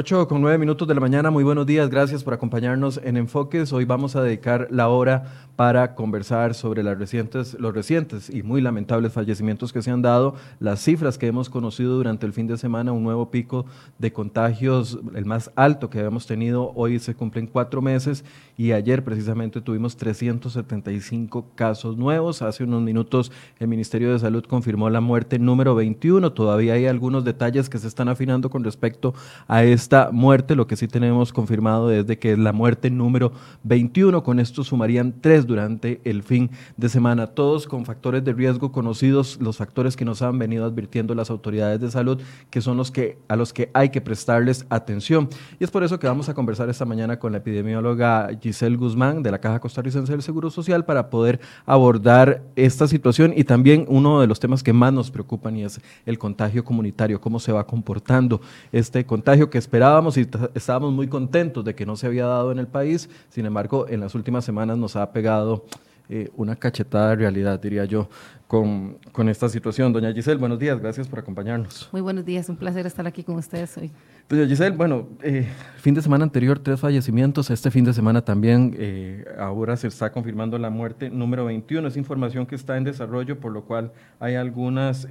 8 con 9 minutos de la mañana, muy buenos días, gracias por acompañarnos en Enfoques. Hoy vamos a dedicar la hora para conversar sobre las recientes, los recientes y muy lamentables fallecimientos que se han dado, las cifras que hemos conocido durante el fin de semana, un nuevo pico de contagios, el más alto que habíamos tenido, hoy se cumplen cuatro meses y ayer precisamente tuvimos 375 casos nuevos. Hace unos minutos el Ministerio de Salud confirmó la muerte número 21, todavía hay algunos detalles que se están afinando con respecto a esta muerte, lo que sí tenemos confirmado es que es la muerte número 21, con esto sumarían tres durante el fin de semana, todos con factores de riesgo conocidos, los factores que nos han venido advirtiendo las autoridades de salud, que son los que a los que hay que prestarles atención. Y es por eso que vamos a conversar esta mañana con la epidemióloga Giselle Guzmán de la Caja Costarricense del Seguro Social para poder abordar esta situación y también uno de los temas que más nos preocupan y es el contagio comunitario, cómo se va comportando este contagio que esperábamos y estábamos muy contentos de que no se había dado en el país, sin embargo en las últimas semanas nos ha pegado eh, una cachetada de realidad, diría yo, con, con, esta situación. Doña Giselle, buenos días, gracias por acompañarnos. Muy buenos días, un placer estar aquí con ustedes hoy. Doña Giselle, bueno, eh, fin de semana anterior tres fallecimientos, este fin de semana también, eh, ahora se está confirmando la muerte número 21, es información que está en desarrollo, por lo cual hay algunas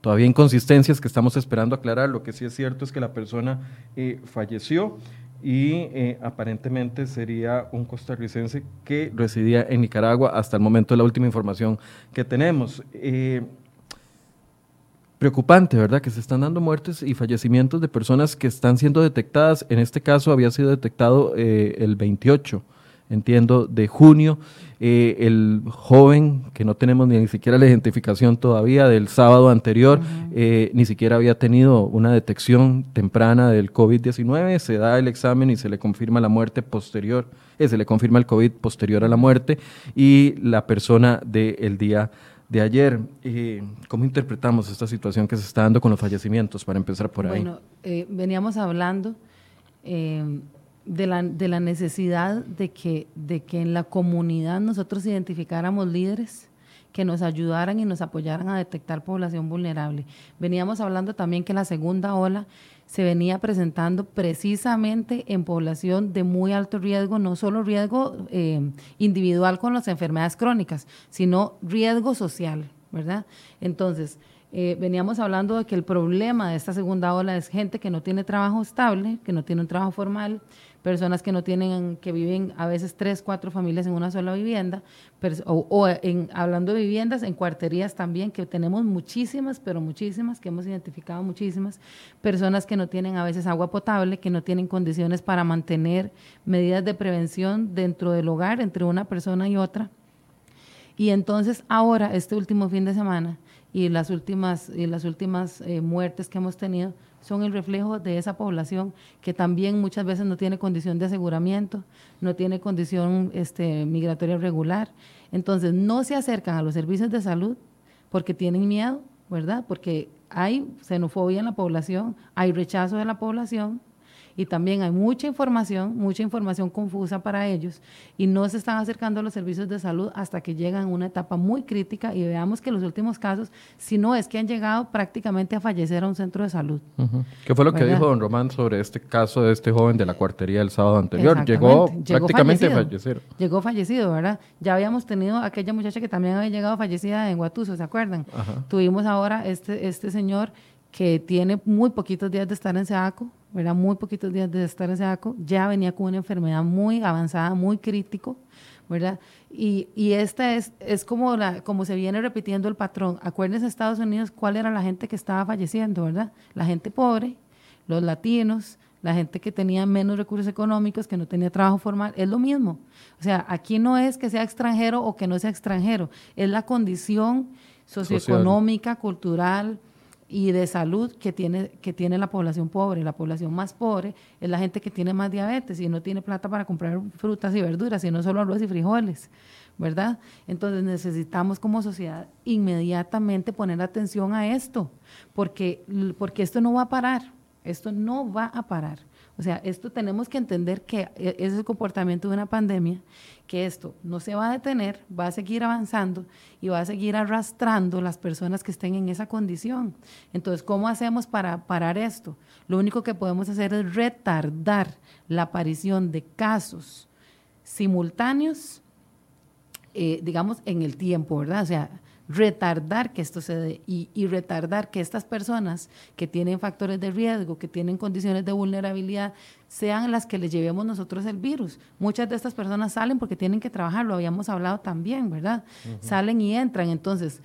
todavía inconsistencias que estamos esperando aclarar. Lo que sí es cierto es que la persona falleció y eh, aparentemente sería un costarricense que residía en Nicaragua hasta el momento de la última información que tenemos. Eh, preocupante, ¿verdad? Que se están dando muertes y fallecimientos de personas que están siendo detectadas. En este caso había sido detectado eh, el 28 entiendo, de junio. Eh, el joven, que no tenemos ni siquiera la identificación todavía del sábado anterior, eh, ni siquiera había tenido una detección temprana del COVID-19, se da el examen y se le confirma la muerte posterior, eh, se le confirma el COVID posterior a la muerte y la persona del día de ayer. ¿Cómo interpretamos esta situación que se está dando con los fallecimientos, para empezar por ahí? Bueno, veníamos hablando de la, de la necesidad de que, de que en la comunidad nosotros identificáramos líderes que nos ayudaran y nos apoyaran a detectar población vulnerable. Veníamos hablando también que la segunda ola se venía presentando precisamente en población de muy alto riesgo, no solo riesgo eh, individual con las enfermedades crónicas, sino riesgo social, ¿verdad? Entonces, eh, veníamos hablando de que el problema de esta segunda ola es gente que no tiene trabajo estable, que no tiene un trabajo formal, personas que no tienen, que viven a veces tres, cuatro familias en una sola vivienda, o, en, hablando de viviendas, en cuarterías también, que tenemos muchísimas, pero muchísimas, que hemos identificado muchísimas, personas que no tienen a veces agua potable, que no tienen condiciones para mantener medidas de prevención dentro del hogar entre una persona y otra. Y entonces ahora, este último fin de semana, y las últimas, y las últimas eh, muertes que hemos tenido son el reflejo de esa población que también muchas veces no tiene condición de aseguramiento, no tiene condición este, migratoria regular. Entonces no se acercan a los servicios de salud porque tienen miedo, ¿verdad? Porque hay xenofobia en la población, hay rechazo de la población y también hay mucha información, mucha información confusa para ellos y no se están acercando a los servicios de salud hasta que llegan a una etapa muy crítica y veamos que los últimos casos, si no es que han llegado prácticamente a fallecer a un centro de salud. ¿Qué fue lo que dijo don Román sobre este caso de este joven de la cuartería el sábado anterior? Llegó, prácticamente a fallecer. Llegó fallecido, ¿verdad? Ya habíamos tenido aquella muchacha que también había llegado fallecida en Guatuso, ¿se acuerdan? Tuvimos ahora este, este señor que tiene muy poquitos días de estar en SEACO, ¿verdad? Muy poquitos días de estar en SEACO, ya venía con una enfermedad muy avanzada, muy crítico, ¿verdad? Y, y esta es, es como, la, como se viene repitiendo el patrón. Acuérdense Estados Unidos cuál era la gente que estaba falleciendo, ¿verdad? La gente pobre, los latinos, la gente que tenía menos recursos económicos, que no tenía trabajo formal, es lo mismo. O sea, aquí no es que sea extranjero o que no sea extranjero, es la condición socioeconómica, cultural, y de salud que tiene, que tiene la población pobre. La población más pobre es la gente que tiene más diabetes y no tiene plata para comprar frutas y verduras, sino solo arroz y frijoles, ¿verdad? Entonces necesitamos como sociedad inmediatamente poner atención a esto, porque, porque esto no va a parar, esto no va a parar. O sea, esto tenemos que entender que e, es el comportamiento de una pandemia, que esto no se va a detener, va a seguir avanzando y va a seguir arrastrando las personas que estén en esa condición. Entonces, ¿cómo hacemos para parar esto? Lo único que podemos hacer es retardar la aparición de casos simultáneos, eh, digamos, en el tiempo, ¿verdad? O sea, retardar que esto se dé y, retardar que estas personas que tienen factores de riesgo, que tienen condiciones de vulnerabilidad, sean las que les llevemos nosotros el virus. Muchas de estas personas salen porque tienen que trabajar, lo habíamos hablado también, ¿verdad? Salen y entran. Entonces,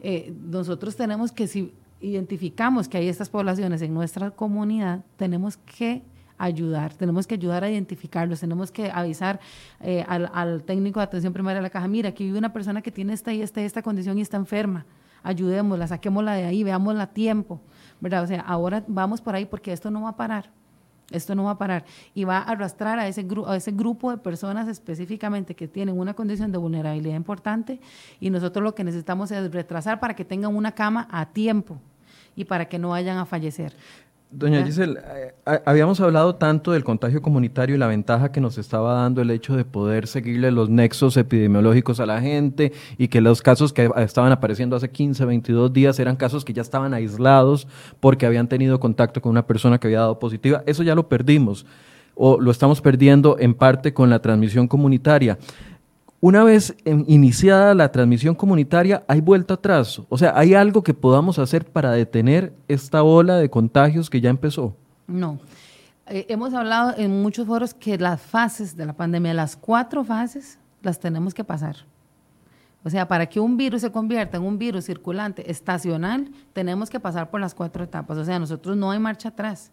eh, nosotros tenemos que, si identificamos que hay estas poblaciones en nuestra comunidad, tenemos que ayudar, tenemos que ayudar a identificarlos, tenemos que avisar eh, al, técnico de atención primaria de la caja, mira, aquí vive una persona que tiene esta y esta esta condición y está enferma, ayudémosla, saquémosla de ahí, veámosla a tiempo, ¿verdad? O sea, ahora vamos por ahí porque esto no va a parar. Esto no va a parar y va a arrastrar a ese, a ese grupo de personas específicamente que tienen una condición de vulnerabilidad importante y nosotros lo que necesitamos es retrasar para que tengan una cama a tiempo y para que no vayan a fallecer. Doña Giselle, eh, habíamos hablado tanto del contagio comunitario y la ventaja que nos estaba dando el hecho de poder seguirle los nexos epidemiológicos a la gente y que los casos que estaban apareciendo hace 15, 22 días eran casos que ya estaban aislados porque habían tenido contacto con una persona que había dado positiva. Eso ya lo perdimos o lo estamos perdiendo en parte con la transmisión comunitaria. Una vez iniciada la transmisión comunitaria, hay vuelta atrás. O sea, ¿hay algo que podamos hacer para detener esta ola de contagios que ya empezó? No. Eh, hemos hablado en muchos foros que las fases de la pandemia, las cuatro fases, las tenemos que pasar. O sea, para que un virus se convierta en un virus circulante estacional, tenemos que pasar por las cuatro etapas. O sea, nosotros no hay marcha atrás.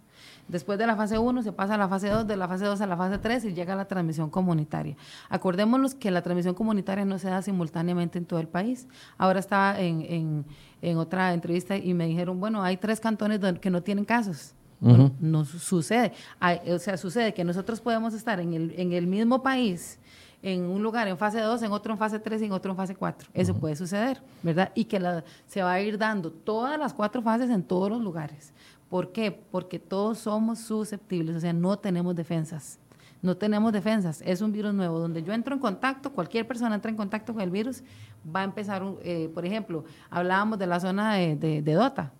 Después de la fase 1 se pasa a la fase 2, de la fase 2 a la fase 3 y llega la transmisión comunitaria. Acordémonos que la transmisión comunitaria no se da simultáneamente en todo el país. Ahora estaba en, otra entrevista y me dijeron, bueno, hay tres cantones que no tienen casos. no sucede. o sea, sucede que nosotros podemos estar en el, en el mismo país en un lugar en fase 2, en otro en fase 3 y en otro en fase 4. Eso puede suceder, ¿verdad? Y que se va a ir dando todas las cuatro fases en todos los lugares. ¿Por qué? Porque todos somos susceptibles, o sea, no tenemos defensas. No tenemos defensas. Es un virus nuevo. Donde yo entro en contacto, cualquier persona entra en contacto con el virus, va a empezar, eh, por ejemplo, hablábamos de la zona de, Dota.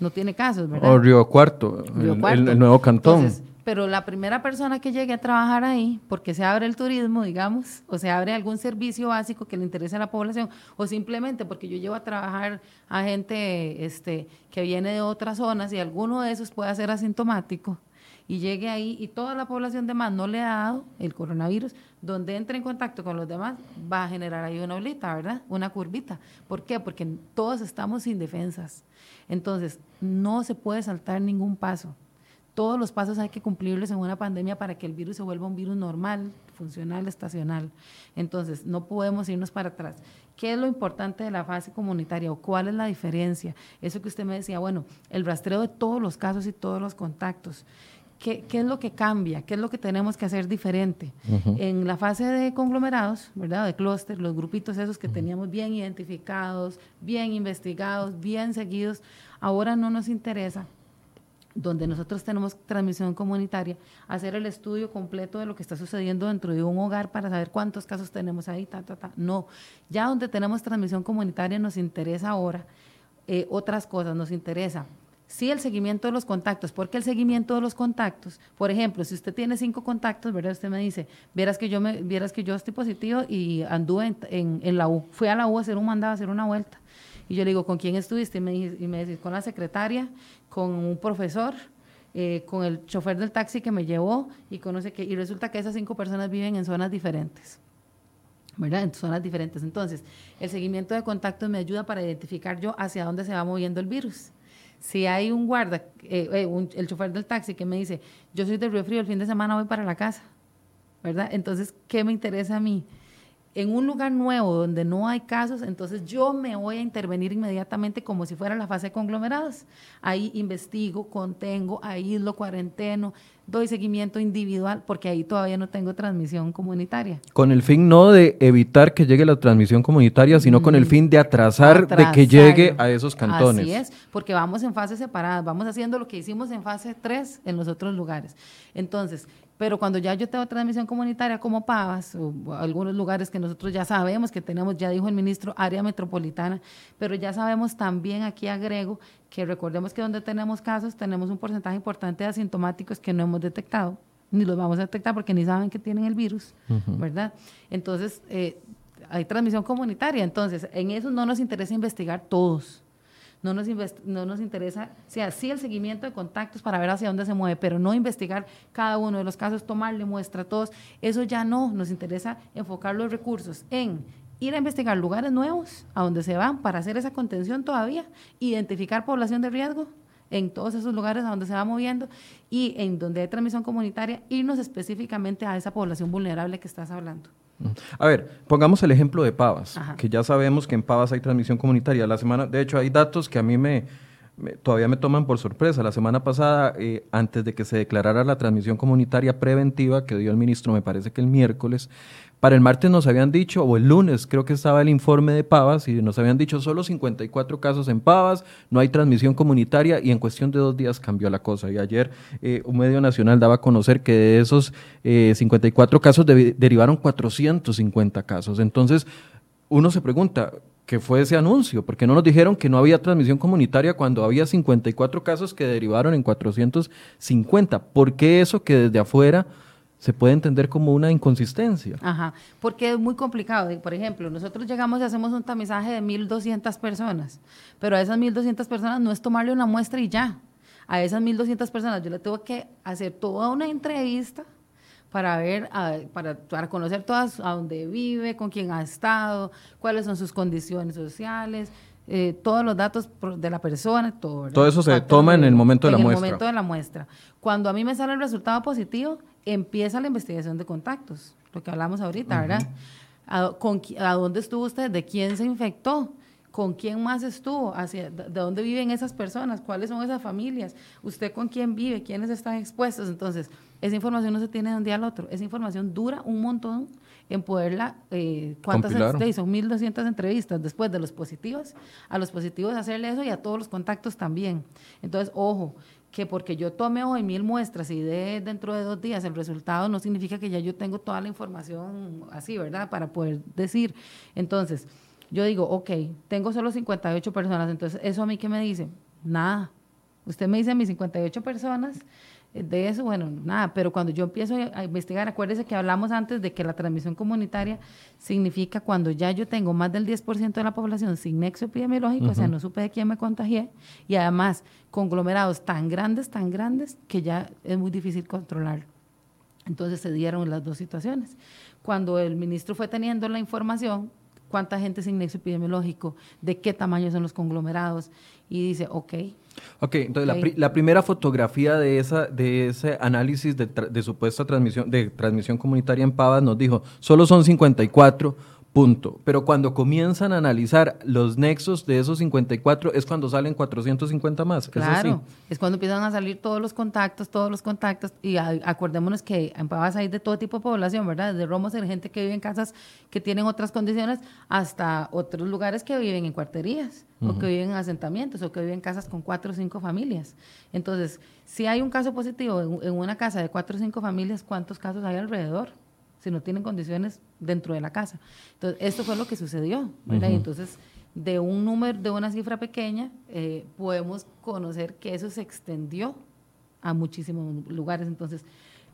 No tiene casos, ¿verdad? O Río Cuarto, el, nuevo cantón pero la primera persona que llegue a trabajar ahí, porque se abre el turismo, digamos, o se abre algún servicio básico que le interese a la población, o simplemente porque yo llevo a trabajar a gente este, que viene de otras zonas y alguno de esos puede ser asintomático, y llegue ahí y toda la población demás no le ha dado el coronavirus, donde entre en contacto con los demás, va a generar ahí una olita, ¿verdad? Una curvita. ¿Por qué? Porque todos estamos indefensas. Entonces, no se puede saltar ningún paso todos los pasos hay que cumplirlos en una pandemia para que el virus se vuelva un virus normal, funcional, estacional. Entonces, no podemos irnos para atrás. ¿Qué es lo importante de la fase comunitaria o cuál es la diferencia? Eso que usted me decía, bueno, el rastreo de todos los casos y todos los contactos. ¿Qué, es lo que cambia? ¿Qué es lo que tenemos que hacer diferente? En la fase de conglomerados, ¿verdad? De clúster, los grupitos esos que teníamos bien identificados, bien investigados, bien seguidos, ahora no nos interesa donde nosotros tenemos transmisión comunitaria, hacer el estudio completo de lo que está sucediendo dentro de un hogar para saber cuántos casos tenemos ahí, ta, ta, ta. No, ya donde tenemos transmisión comunitaria nos interesa ahora eh, otras cosas, nos interesa sí el seguimiento de los contactos, porque el seguimiento de los contactos, por ejemplo, si usted tiene cinco contactos, ¿verdad? Usted me dice, vieras que yo me, vieras que yo estoy positivo y anduve en, en, la U, fui a la U a hacer un mandado, a hacer una vuelta. Y yo le digo, ¿con quién estuviste? Y me, y me dice, con la secretaria, con un profesor, eh, con el chofer del taxi que me llevó y conoce que y resulta que esas cinco personas viven en zonas diferentes. ¿verdad? En zonas diferentes. Entonces, el seguimiento de contactos me ayuda para identificar yo hacia dónde se va moviendo el virus. Si hay un guarda, eh, eh, el chofer del taxi que me dice, yo soy de Río Frío, el fin de semana voy para la casa, ¿verdad? Entonces, ¿qué me interesa a mí? En un lugar nuevo donde no hay casos, entonces yo me voy a intervenir inmediatamente como si fuera la fase de conglomerados. Ahí investigo, contengo, aíslo, cuarenteno, doy seguimiento individual, porque ahí todavía no tengo transmisión comunitaria. Con el fin no de evitar que llegue la transmisión comunitaria, sino con el mm. fin de atrasar, de que llegue a esos cantones. Así es, porque vamos en fases separadas, vamos haciendo lo que hicimos en fase 3 en los otros lugares. Entonces, pero cuando ya yo tengo transmisión comunitaria como Pavas, o algunos lugares que nosotros ya sabemos que tenemos, ya dijo el ministro, área metropolitana, pero ya sabemos también, aquí agrego, que recordemos que donde tenemos casos tenemos un porcentaje importante de asintomáticos que no hemos detectado, ni los vamos a detectar porque ni saben que tienen el virus, ¿verdad? Entonces, eh, hay transmisión comunitaria, entonces en eso no nos interesa investigar todos no nos, no nos interesa, o sea, sí el seguimiento de contactos para ver hacia dónde se mueve, pero no investigar cada uno de los casos, tomarle muestra a todos, eso ya no, nos interesa enfocar los recursos en ir a investigar lugares nuevos a donde se van para hacer esa contención todavía, identificar población de riesgo en todos esos lugares a donde se va moviendo y en donde hay transmisión comunitaria, irnos específicamente a esa población vulnerable que estás hablando. A ver, pongamos el ejemplo de Pavas, que ya sabemos que en Pavas hay transmisión comunitaria. La semana, de hecho, hay datos que a mí me, todavía me toman por sorpresa. La semana pasada, eh, antes de que se declarara la transmisión comunitaria preventiva que dio el ministro, me parece que el miércoles, para el martes nos habían dicho, o el lunes creo que estaba el informe de Pavas, y nos habían dicho solo 54 casos en Pavas, no hay transmisión comunitaria, y en cuestión de dos días cambió la cosa. Y ayer eh, un medio nacional daba a conocer que de esos 54 eh, casos derivaron 450 casos. Entonces, uno se pregunta, ¿qué fue ese anuncio? Porque no nos dijeron que no había transmisión comunitaria cuando había 54 casos que derivaron en 450. ¿Por qué eso que desde afuera se puede entender como una inconsistencia. Ajá, porque es muy complicado. Por ejemplo, nosotros llegamos y hacemos un tamizaje de 1.200 personas, pero a esas 1.200 personas no es tomarle una muestra y ya. A esas 1.200 personas yo le tengo que hacer toda una entrevista para ver, para, para conocer todas a dónde vive, con quién ha estado, cuáles son sus condiciones sociales, eh, todos los datos de la persona, todo. Todo eso se toma en el momento de la muestra. En el momento de la muestra. Cuando a mí me sale el resultado positivo, empieza la investigación de contactos, lo que hablamos ahorita, ¿verdad? ¿A, con, ¿A, dónde estuvo usted? ¿De quién se infectó? ¿Con quién más estuvo? Hacia, ¿De dónde viven esas personas? ¿Cuáles son esas familias? ¿Usted con quién vive? ¿Quiénes están expuestos? Entonces, esa información no se tiene de un día al otro. Esa información dura un montón en poderla, eh, ¿cuántas son 1.200 entrevistas después de los positivos, a los positivos hacerle eso y a todos los contactos también. Entonces, ojo, que porque yo tome hoy mil muestras y de dentro de dos días el resultado no significa que ya yo tengo toda la información así, ¿verdad? Para poder decir. Entonces, yo digo, ok, tengo solo 58 personas, entonces, ¿eso a mí qué me dice? Nada. Usted me dice a mis 58 personas, de eso, bueno, nada, pero cuando yo empiezo a investigar, acuérdese que hablamos antes de que la transmisión comunitaria significa cuando ya yo tengo más del 10% de la población sin nexo epidemiológico, o sea, no supe de quién me contagié, y además conglomerados tan grandes, tan grandes, que ya es muy difícil controlar. Entonces se dieron las dos situaciones. Cuando el ministro fue teniendo la información, cuánta gente sin nexo epidemiológico, de qué tamaño son los conglomerados, y dice, ok. Ok, entonces La, primera fotografía de, esa, de ese análisis de, de supuesta transmisión, de transmisión comunitaria en Pavas nos dijo, solo son 54 Punto. Pero cuando comienzan a analizar los nexos de esos 54 es cuando salen 450 más. Claro, es cuando empiezan a salir todos los contactos, todos los contactos. Y acordémonos que en Pavas hay de todo tipo de población, ¿verdad? Desde Romos hay gente que vive en casas que tienen otras condiciones hasta otros lugares que viven en cuarterías o que viven en asentamientos o que viven en casas con cuatro o cinco familias. Entonces, si hay un caso positivo en una casa de cuatro o cinco familias, ¿cuántos casos hay alrededor? Si no tienen condiciones dentro de la casa. Entonces, esto fue lo que sucedió, entonces, de un número, de una cifra pequeña, eh, podemos conocer que eso se extendió a muchísimos lugares. Entonces,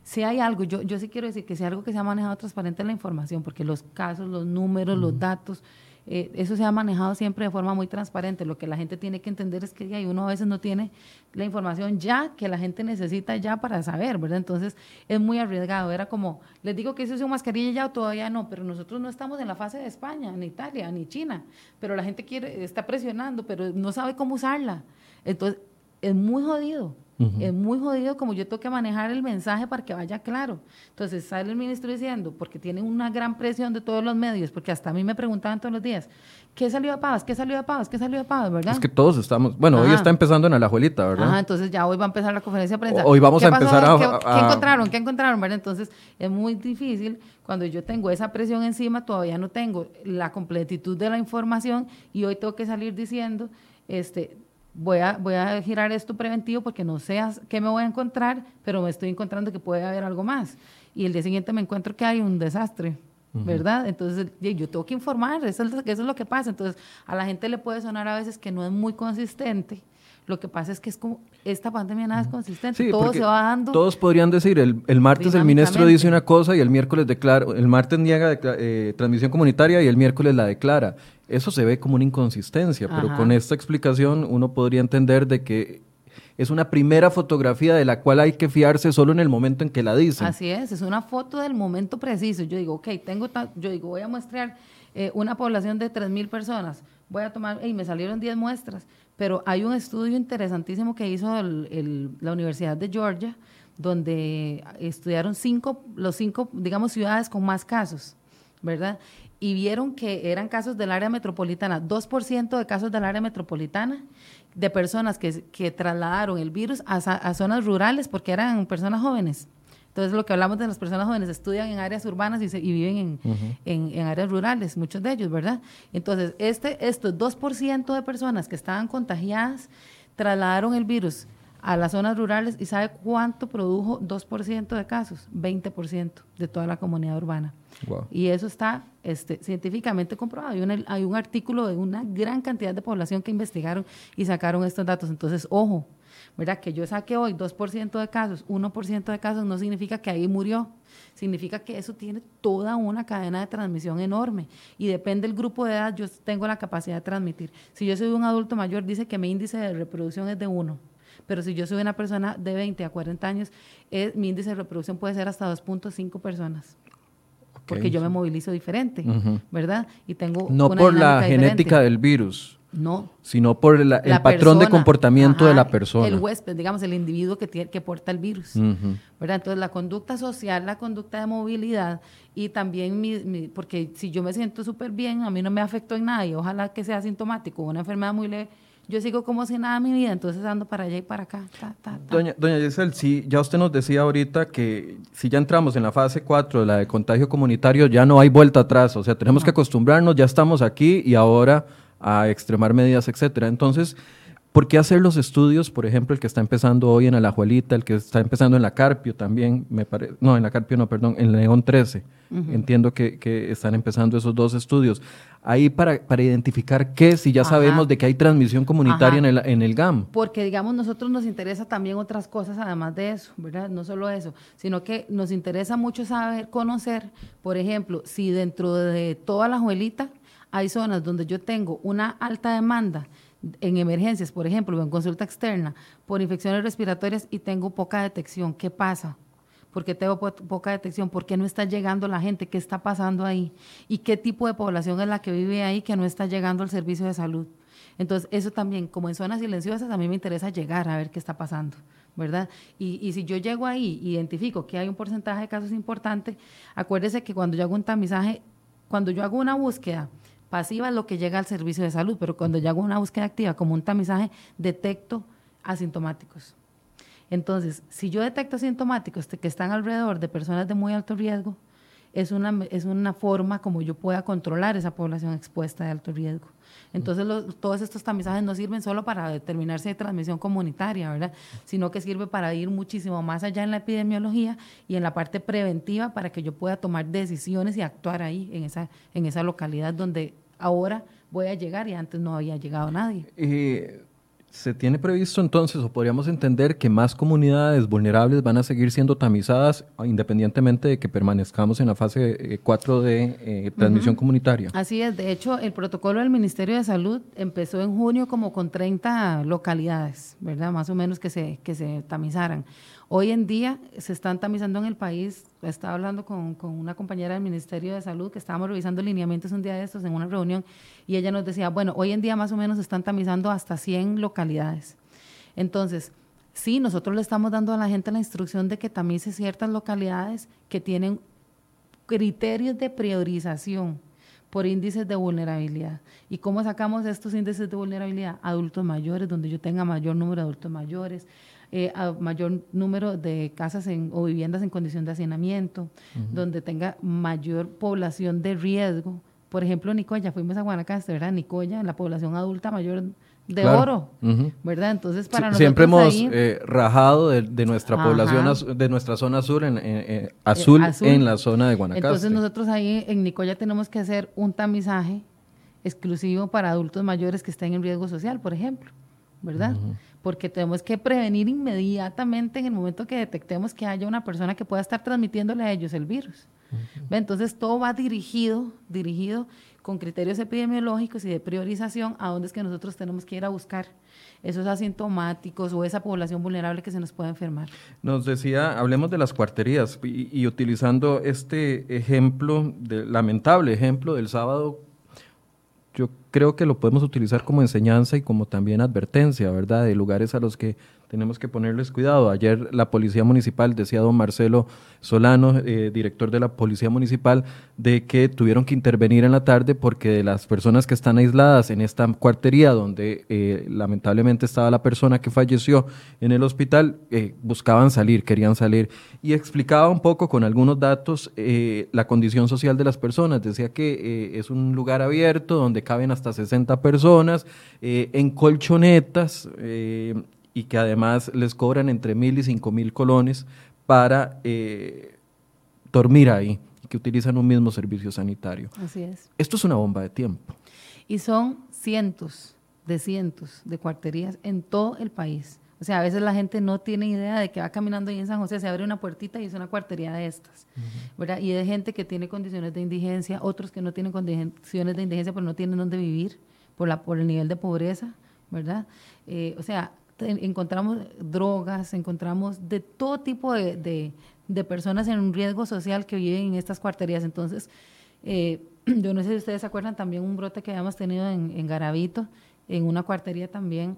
si hay algo, yo, yo sí quiero decir que si hay algo que se ha manejado transparente en la información, porque los casos, los números, los datos, eh, eso se ha manejado siempre de forma muy transparente. Lo que la gente tiene que entender es que uno a veces no tiene la información ya que la gente necesita ya para saber, ¿verdad? Entonces es muy arriesgado. Era como, les digo que eso es una mascarilla ya o todavía no, pero nosotros no estamos en la fase de España, ni Italia, ni China, pero la gente quiere, está presionando, pero no sabe cómo usarla. Entonces es muy jodido Es muy jodido como yo tengo que manejar el mensaje para que vaya claro. Entonces sale el ministro diciendo, porque tiene una gran presión de todos los medios, porque hasta a mí me preguntaban todos los días, ¿qué salió de Pavas? ¿Qué salió de Pavas? ¿Qué salió de Pavas? ¿Verdad? Es que todos estamos, bueno, hoy está empezando en Alajuelita, ¿verdad? Ajá, entonces ya hoy va a empezar la conferencia de prensa. Hoy vamos a empezar a, ¿Qué, encontraron? ¿Qué encontraron? ¿verdad? Entonces es muy difícil cuando yo tengo esa presión encima, todavía no tengo la completitud de la información y hoy tengo que salir diciendo, este, voy a, voy a girar esto preventivo porque no sé qué me voy a encontrar, pero me estoy encontrando que puede haber algo más. Y el día siguiente me encuentro que hay un desastre, ¿verdad? Entonces yo tengo que informar, eso es, eso es lo que pasa. Entonces a la gente le puede sonar a veces que no es muy consistente lo que pasa es que es como, esta pandemia nada es consistente, todo se va dando. Todos podrían decir, el, el martes el ministro dice una cosa y el miércoles declara, el martes niega eh, transmisión comunitaria y el miércoles la declara. Eso se ve como una inconsistencia, pero con esta explicación uno podría entender de que es una primera fotografía de la cual hay que fiarse solo en el momento en que la dicen. Así es, es una foto del momento preciso. Yo digo, ok, tengo, yo digo, voy a mostrar eh, una población de 3.000 personas, voy a tomar, y me salieron 10 muestras pero hay un estudio interesantísimo que hizo la Universidad de Georgia, donde estudiaron cinco, los cinco, digamos, ciudades con más casos, ¿verdad? Y vieron que eran casos del área metropolitana, 2% de casos del área metropolitana, de personas que, que trasladaron el virus a, a zonas rurales porque eran personas jóvenes. Entonces, lo que hablamos de las personas jóvenes, estudian en áreas urbanas y, viven en, áreas rurales, muchos de ellos, ¿verdad? Entonces, este, estos 2% de personas que estaban contagiadas trasladaron el virus a las zonas rurales y ¿sabe cuánto produjo 2% de casos? 20% de toda la comunidad urbana. Y eso está este, científicamente comprobado. Hay un, hay un artículo de una gran cantidad de población que investigaron y sacaron estos datos. Entonces, ojo, ¿verdad? Que yo saque hoy 2% de casos, 1% de casos, no significa que ahí murió. Significa que eso tiene toda una cadena de transmisión enorme. Y depende del grupo de edad, yo tengo la capacidad de transmitir. Si yo soy un adulto mayor, dice que mi índice de reproducción es de 1. Pero si yo soy una persona de 20 a 40 años, eh, mi índice de reproducción puede ser hasta 2.5 personas porque yo me movilizo diferente, ¿verdad? Y tengo no por la genética del virus. No. Sino por el patrón de comportamiento de la persona. El huésped, digamos, el individuo que, tiene, que porta el virus. ¿verdad? Entonces, la conducta social, la conducta de movilidad y también, mi, porque si yo me siento súper bien, a mí no me afectó en nada y ojalá que sea asintomático, una enfermedad muy leve, yo sigo como si nada mi vida, entonces ando para allá y para acá. Doña, doña Giselle, sí, ya usted nos decía ahorita que si ya entramos en la fase 4 de la de contagio comunitario, ya no hay vuelta atrás, o sea, tenemos que acostumbrarnos, ya estamos aquí y ahora a extremar medidas, etcétera. Entonces, ¿por qué hacer los estudios, por ejemplo, el que está empezando hoy en Alajuelita, el que está empezando en la Carpio también, me parece, no, en la Carpio no, perdón, en León 13? Entiendo que, que, están empezando esos dos estudios. Ahí para, para identificar qué, si ya sabemos de que hay transmisión comunitaria en el, en el GAM. Porque, digamos, nosotros nos interesa también otras cosas además de eso, ¿verdad? No solo eso, sino que nos interesa mucho saber, conocer, por ejemplo, si dentro de toda la juelita hay zonas donde yo tengo una alta demanda en emergencias, por ejemplo, en consulta externa, por infecciones respiratorias y tengo poca detección. ¿Qué pasa? ¿Por qué tengo poca detección? ¿Por qué no está llegando la gente? ¿Qué está pasando ahí? ¿Y qué tipo de población es la que vive ahí que no está llegando al servicio de salud? Entonces, eso también, como en zonas silenciosas, a mí me interesa llegar a ver qué está pasando, ¿verdad? Y, y si yo llego ahí, identifico que hay un porcentaje de casos importante, acuérdese que cuando yo hago un tamizaje, cuando yo hago una búsqueda, Pasiva es lo que llega al servicio de salud, pero cuando yo hago una búsqueda activa como un tamizaje, detecto asintomáticos. Entonces, si yo detecto asintomáticos que están alrededor de personas de muy alto riesgo, es una, es una forma como yo pueda controlar esa población expuesta de alto riesgo. Entonces, todos estos tamizajes no sirven solo para determinar si hay transmisión comunitaria, ¿verdad? Sino que sirve para ir muchísimo más allá en la epidemiología y en la parte preventiva para que yo pueda tomar decisiones y actuar ahí, en esa, en esa localidad donde ahora voy a llegar y antes no había llegado nadie. ¿Se tiene previsto entonces, o podríamos entender, que más comunidades vulnerables van a seguir siendo tamizadas independientemente de que permanezcamos en la fase 4 eh, de eh, transmisión comunitaria? Así es, de hecho, el protocolo del Ministerio de Salud empezó en junio como con 30 localidades, ¿verdad? Más o menos que se, que se tamizaran. Hoy en día se están tamizando en el país, estaba hablando con, una compañera del Ministerio de Salud que estábamos revisando lineamientos un día de estos en una reunión y ella nos decía, bueno, hoy en día más o menos se están tamizando hasta 100 localidades. Entonces, Sí, nosotros le estamos dando a la gente la instrucción de que también se ciertas localidades que tienen criterios de priorización por índices de vulnerabilidad. ¿Y cómo sacamos estos índices de vulnerabilidad? Adultos mayores, donde yo tenga mayor número de adultos mayores, eh, mayor número de casas o viviendas en condición de hacinamiento, donde tenga mayor población de riesgo. Por ejemplo, Nicoya, fuimos a Guanacaste, ¿verdad? Nicoya, la población adulta mayor de oro, ¿verdad? Entonces, para nosotros Siempre hemos eh, rajado de, nuestra población, de nuestra zona sur en, eh, azul, en la zona de Guanacaste. Entonces, nosotros ahí en Nicoya tenemos que hacer un tamizaje exclusivo para adultos mayores que estén en riesgo social, por ejemplo, ¿verdad? Porque tenemos que prevenir inmediatamente en el momento que detectemos que haya una persona que pueda estar transmitiéndole a ellos el virus. Entonces, todo va dirigido, dirigido con criterios epidemiológicos y de priorización a dónde es que nosotros tenemos que ir a buscar esos asintomáticos o esa población vulnerable que se nos pueda enfermar. Nos decía, hablemos de las cuarterías y, utilizando este ejemplo, de, lamentable ejemplo del sábado, creo que lo podemos utilizar como enseñanza y como también advertencia, ¿verdad? De lugares a los que tenemos que ponerles cuidado. Ayer la Policía Municipal, decía don Marcelo Solano, eh, director de la Policía Municipal, de que tuvieron que intervenir en la tarde porque de las personas que están aisladas en esta cuartería donde eh, lamentablemente estaba la persona que falleció en el hospital, eh, buscaban salir, querían salir. Y explicaba un poco con algunos datos la condición social de las personas. Decía que es un lugar abierto donde caben hasta 60 personas, en colchonetas y que además les cobran entre mil y cinco mil colones para eh, dormir ahí, que utilizan un mismo servicio sanitario. Así es. Esto es una bomba de tiempo. Y son cientos de cientos de cuarterías en todo el país. O sea, a veces la gente no tiene idea de que va caminando ahí en San José, se abre una puertita y es una cuartería de estas. ¿verdad? Y de gente que tiene condiciones de indigencia, otros que no tienen condiciones de indigencia, pero no tienen dónde vivir por, la, por el nivel de pobreza, ¿verdad? Eh, o sea, encontramos drogas, encontramos de todo tipo de, personas en un riesgo social que viven en estas cuarterías. Entonces, eh, yo no sé si ustedes se acuerdan también un brote que habíamos tenido en, en Garavito, en una cuartería también.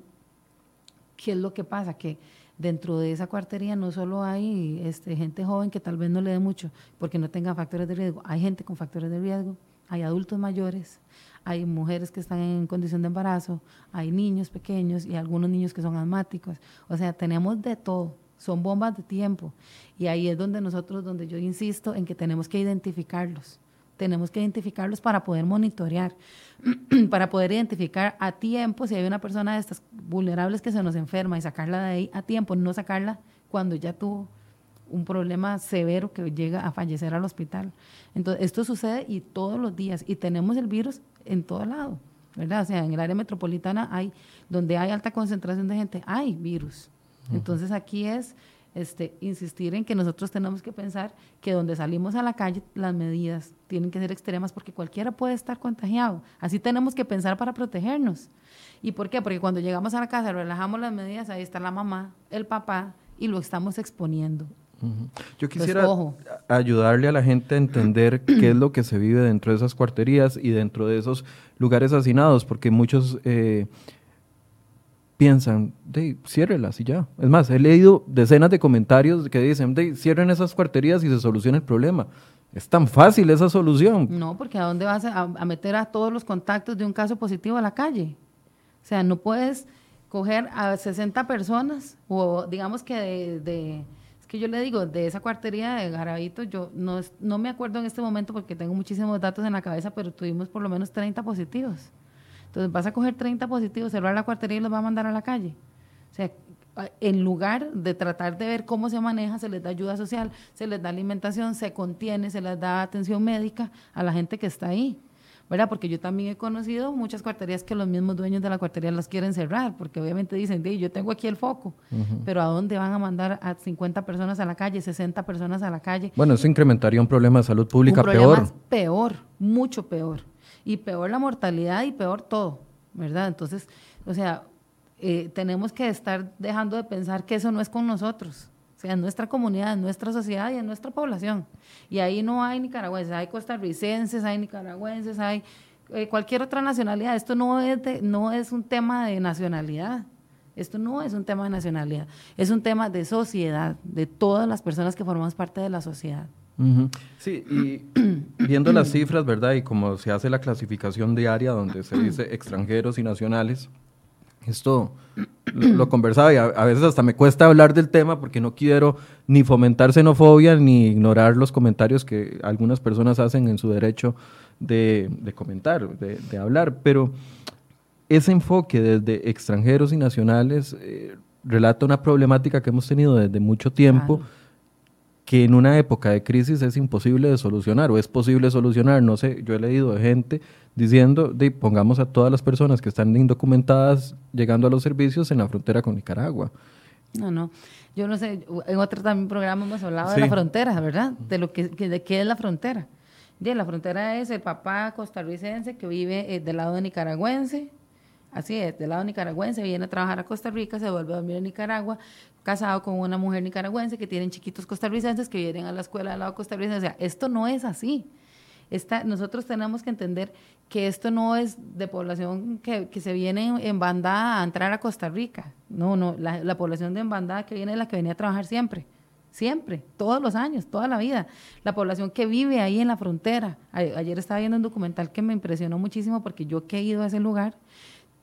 ¿Qué es lo que pasa? Que dentro de esa cuartería no solo hay este, gente joven que tal vez no le dé mucho porque no tenga factores de riesgo, hay gente con factores de riesgo, hay adultos mayores, hay mujeres que están en condición de embarazo, hay niños pequeños y algunos niños que son asmáticos. O sea, tenemos de todo, son bombas de tiempo. Y ahí es donde nosotros, donde yo insisto en que tenemos que identificarlos. Tenemos que identificarlos para poder monitorear, para poder identificar a tiempo si hay una persona de estas vulnerables que se nos enferma y sacarla de ahí a tiempo, no sacarla cuando ya tuvo un problema severo que llega a fallecer al hospital. Entonces, esto sucede y todos los días, y tenemos el virus en todo lado, ¿verdad? O sea, en el área metropolitana hay, donde hay alta concentración de gente, hay virus. Entonces, aquí es este, insistir en que nosotros tenemos que pensar que donde salimos a la calle, las medidas tienen que ser extremas porque cualquiera puede estar contagiado. Así tenemos que pensar para protegernos. ¿Y por qué? Porque cuando llegamos a la casa, relajamos las medidas, ahí está la mamá, el papá, y lo estamos exponiendo. Yo quisiera ayudarle a la gente a entender qué es lo que se vive dentro de esas cuarterías y dentro de esos lugares hacinados, porque muchos eh, piensan, de, ciérrelas y ya. Es más, he leído decenas de comentarios que dicen, de, cierren esas cuarterías y se soluciona el problema. Es tan fácil esa solución. No, porque ¿a dónde vas a, meter a todos los contactos de un caso positivo a la calle? O sea, no puedes coger a 60 personas o digamos que de que yo le digo, de esa cuartería de Garavito, yo no, no me acuerdo en este momento porque tengo muchísimos datos en la cabeza, pero tuvimos por lo menos 30 positivos. Entonces vas a coger 30 positivos, cerrar la cuartería y los va a mandar a la calle. O sea, en lugar de tratar de ver cómo se maneja, se les da ayuda social, se les da alimentación, se contiene, se les da atención médica a la gente que está ahí. ¿Verdad? Porque yo también he conocido muchas cuarterías que los mismos dueños de la cuartería las quieren cerrar, porque obviamente dicen, yo tengo aquí el foco, pero ¿a dónde van a mandar a 50 personas a la calle, 60 personas a la calle? Bueno, eso incrementaría un problema de salud pública un problema peor. Peor, mucho peor. Y peor la mortalidad y peor todo, ¿verdad? Entonces, o sea, eh, tenemos que estar dejando de pensar que eso no es con nosotros sea, en nuestra comunidad, en nuestra sociedad y en nuestra población. Y ahí no hay nicaragüenses, hay costarricenses, hay nicaragüenses, hay eh, cualquier otra nacionalidad. Esto no es, no es un tema de nacionalidad. Esto no es un tema de nacionalidad, es un tema de sociedad, de todas las personas que formamos parte de la sociedad. Sí, y viendo las cifras, ¿verdad? Y como se hace la clasificación diaria donde se dice extranjeros y nacionales, esto lo, conversaba y a, veces hasta me cuesta hablar del tema porque no quiero ni fomentar xenofobia ni ignorar los comentarios que algunas personas hacen en su derecho de, comentar, de, hablar, pero ese enfoque desde extranjeros y nacionales eh, relata una problemática que hemos tenido desde mucho tiempo que en una época de crisis es imposible de solucionar o es posible solucionar. No sé, yo he leído de gente diciendo, de, pongamos a todas las personas que están indocumentadas llegando a los servicios en la frontera con Nicaragua. No, no. Yo no sé, en otro también programa hemos hablado de la frontera, ¿verdad? De lo que, de qué es la frontera. De la frontera es el papá costarricense que vive eh, del lado de nicaragüense, así es, del lado nicaragüense, viene a trabajar a Costa Rica, se vuelve a dormir en Nicaragua, casado con una mujer nicaragüense que tienen chiquitos costarricenses que vienen a la escuela del lado costarricense. O sea, esto no es así. Esta, nosotros tenemos que entender que esto no es de población que, se viene en bandada a entrar a Costa Rica. No, no, la, la población de en bandada que viene es la que venía a trabajar siempre siempre, todos los años, toda la vida. La población que vive ahí en la frontera. ayer estaba viendo un documental que me impresionó muchísimo porque yo que he ido a ese lugar,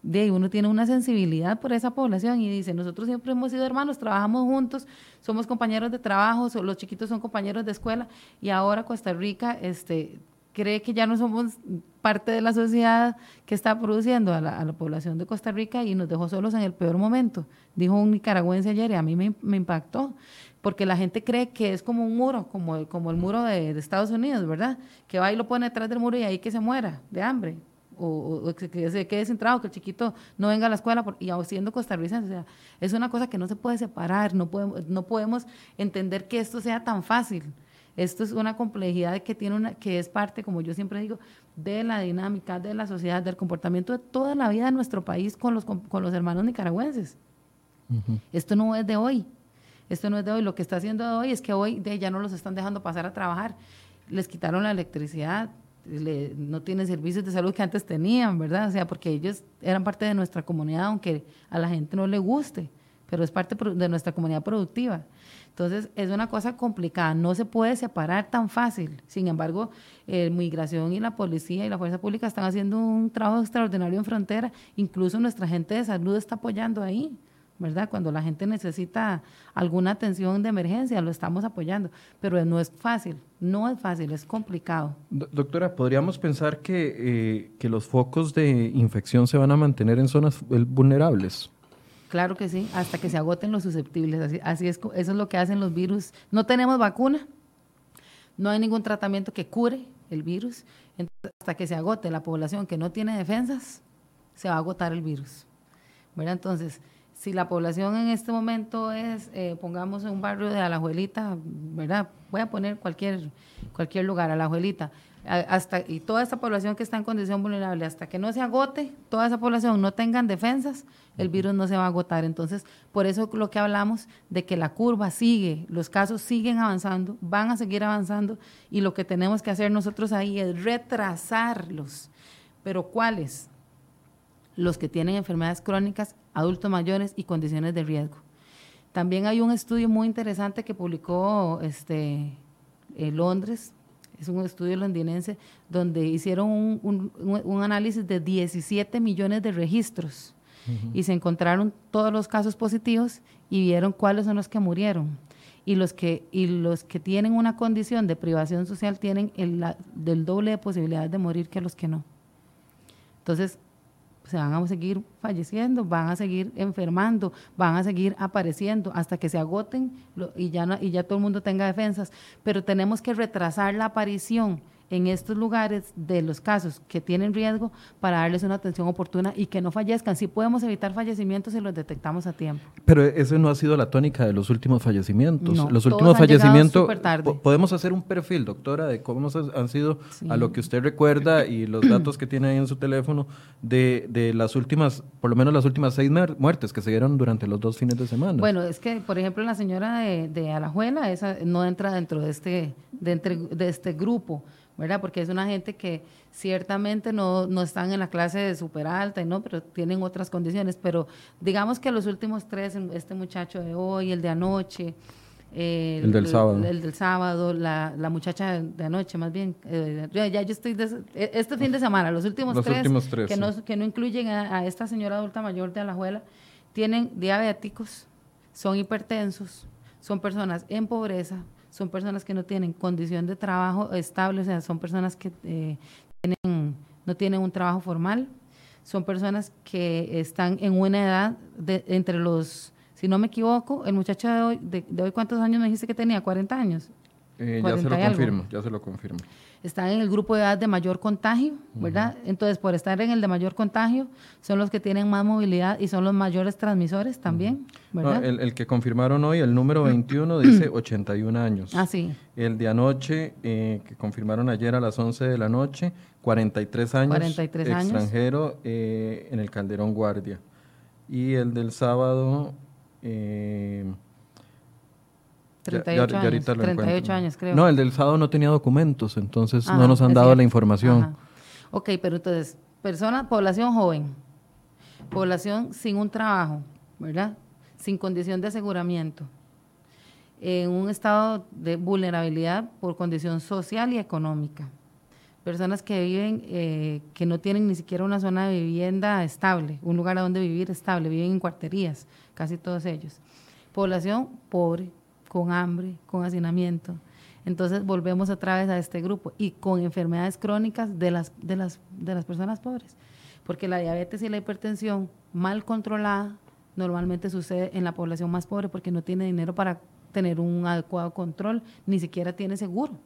de uno tiene una sensibilidad por esa población y dice, nosotros siempre hemos sido hermanos, trabajamos juntos, somos compañeros de trabajo, los chiquitos son compañeros de escuela y ahora Costa Rica este, cree que ya no somos parte de la sociedad que está produciendo a la, población de Costa Rica y nos dejó solos en el peor momento, dijo un nicaragüense ayer y a mí me, impactó, porque la gente cree que es como un muro, como, como el muro de, de Estados Unidos, ¿verdad? Que va y lo pone detrás del muro y ahí que se muera de hambre o, que se quede sin trabajo, que el chiquito no venga a la escuela y siendo costarricense. O sea, es una cosa que no se puede separar, no podemos, no podemos entender que esto sea tan fácil. Esto es una complejidad que, tiene una, que es parte, como yo siempre digo, de la dinámica de la sociedad, del comportamiento de toda la vida de nuestro país con los, con, los hermanos nicaragüenses. Esto no es de hoy. Esto no es de hoy. Lo que está haciendo de hoy es que hoy de, ya no los están dejando pasar a trabajar. Les quitaron la electricidad, no tienen servicios de salud que antes tenían, ¿verdad? O sea, porque ellos eran parte de nuestra comunidad, aunque a la gente no le guste, pero es parte de nuestra comunidad productiva. Entonces, es una cosa complicada, no se puede separar tan fácil. Sin embargo, eh, migración y la policía y la fuerza pública están haciendo un trabajo extraordinario en frontera, incluso nuestra gente de salud está apoyando ahí. ¿Verdad? Cuando la gente necesita alguna atención de emergencia, lo estamos apoyando, pero no es fácil, no es fácil, es complicado. doctora, ¿podríamos pensar que, eh, que los focos de infección se van a mantener en zonas vulnerables? Claro que sí, hasta que se agoten los susceptibles, así, así es, eso es lo que hacen los virus. No tenemos vacuna, no hay ningún tratamiento que cure el virus, entonces, hasta que se agote la población que no tiene defensas, se va a agotar el virus. ¿verdad? Entonces, si la población en este momento es, eh, pongamos en un barrio de Alajuelita, ¿verdad? Voy a poner cualquier, cualquier lugar, Alajuelita, hasta, y toda esa población que está en condición vulnerable, hasta que no se agote, toda esa población no tengan defensas, el virus no se va a agotar. Entonces, por eso lo que hablamos de que la curva sigue, los casos siguen avanzando, van a seguir avanzando, y lo que tenemos que hacer nosotros ahí es retrasarlos. ¿Pero cuáles? Los que tienen enfermedades crónicas adultos mayores y condiciones de riesgo. También hay un estudio muy interesante que publicó este, en Londres, es un estudio londinense, donde hicieron un, análisis de 17 millones de registros y se encontraron todos los casos positivos y vieron cuáles son los que murieron. Y los que, y los que tienen una condición de privación social tienen el, del doble de posibilidades de morir que los que no. Entonces, se van a seguir falleciendo, van a seguir enfermando, van a seguir apareciendo hasta que se agoten y, ya y ya todo el mundo tenga defensas. Pero tenemos que retrasar la aparición en estos lugares de los casos que tienen riesgo para darles una atención oportuna y que no fallezcan. Sí podemos evitar fallecimientos si los detectamos a tiempo. Pero ese no ha sido la tónica de los últimos fallecimientos. los últimos fallecimientos, podemos hacer un perfil, doctora, de cómo han sido, a lo que usted recuerda y los datos que tiene ahí en su teléfono, de, de las últimas, por lo menos las últimas seis muertes que se dieron durante los dos fines de semana. Bueno, es que, por ejemplo, la señora de, de Alajuela, esa no entra dentro de este, de, de este grupo ¿verdad? Porque es una gente que ciertamente no, no están en la clase de super alta, ¿no? pero tienen otras condiciones. Pero digamos que los últimos tres, este muchacho de hoy, el de anoche, el, del sábado. El, del sábado, la, la, muchacha de anoche, más bien. Eh, ya, yo estoy. E, este fin de semana, los últimos los tres, últimos tres que, no, que no incluyen a, a, esta señora adulta mayor de Alajuela, tienen diabéticos, son hipertensos, son personas en pobreza, son personas que no tienen condición de trabajo estable, o sea, son personas que eh, tienen, no tienen un trabajo formal, son personas que están en una edad de, entre los si no me equivoco, el muchacho de hoy, de, hoy ¿cuántos años me dijiste que tenía? ¿40 años? Eh, ya se lo confirmo, ya se lo confirmo. Están en el grupo de edad de mayor contagio, ¿verdad? Entonces, por estar en el de mayor contagio, son los que tienen más movilidad y son los mayores transmisores también, ¿verdad? el, que confirmaron hoy, el número 21, dice 81 años. Ah, sí. El de anoche, eh, que confirmaron ayer a las 11 de la noche, 43 años. 43 años. Extranjero eh, en el Calderón Guardia. Y el del sábado, eh, 38, años, 38 años, creo. No, el del sábado no tenía documentos, entonces no nos han dado la información. Ok, pero entonces, persona, población joven, población sin un trabajo, ¿verdad? Sin condición de aseguramiento, en un estado de vulnerabilidad por condición social y económica. Personas que viven, eh, que no tienen ni siquiera una zona de vivienda estable, un lugar a donde vivir estable, viven en cuarterías, casi todos ellos. Población pobre, con hambre, con hacinamiento. Entonces volvemos otra vez a este grupo y con enfermedades crónicas de las, de las, de las personas pobres. Porque la diabetes y la hipertensión mal controlada normalmente sucede en la población más pobre porque no tiene dinero para tener un adecuado control, ni siquiera tiene seguro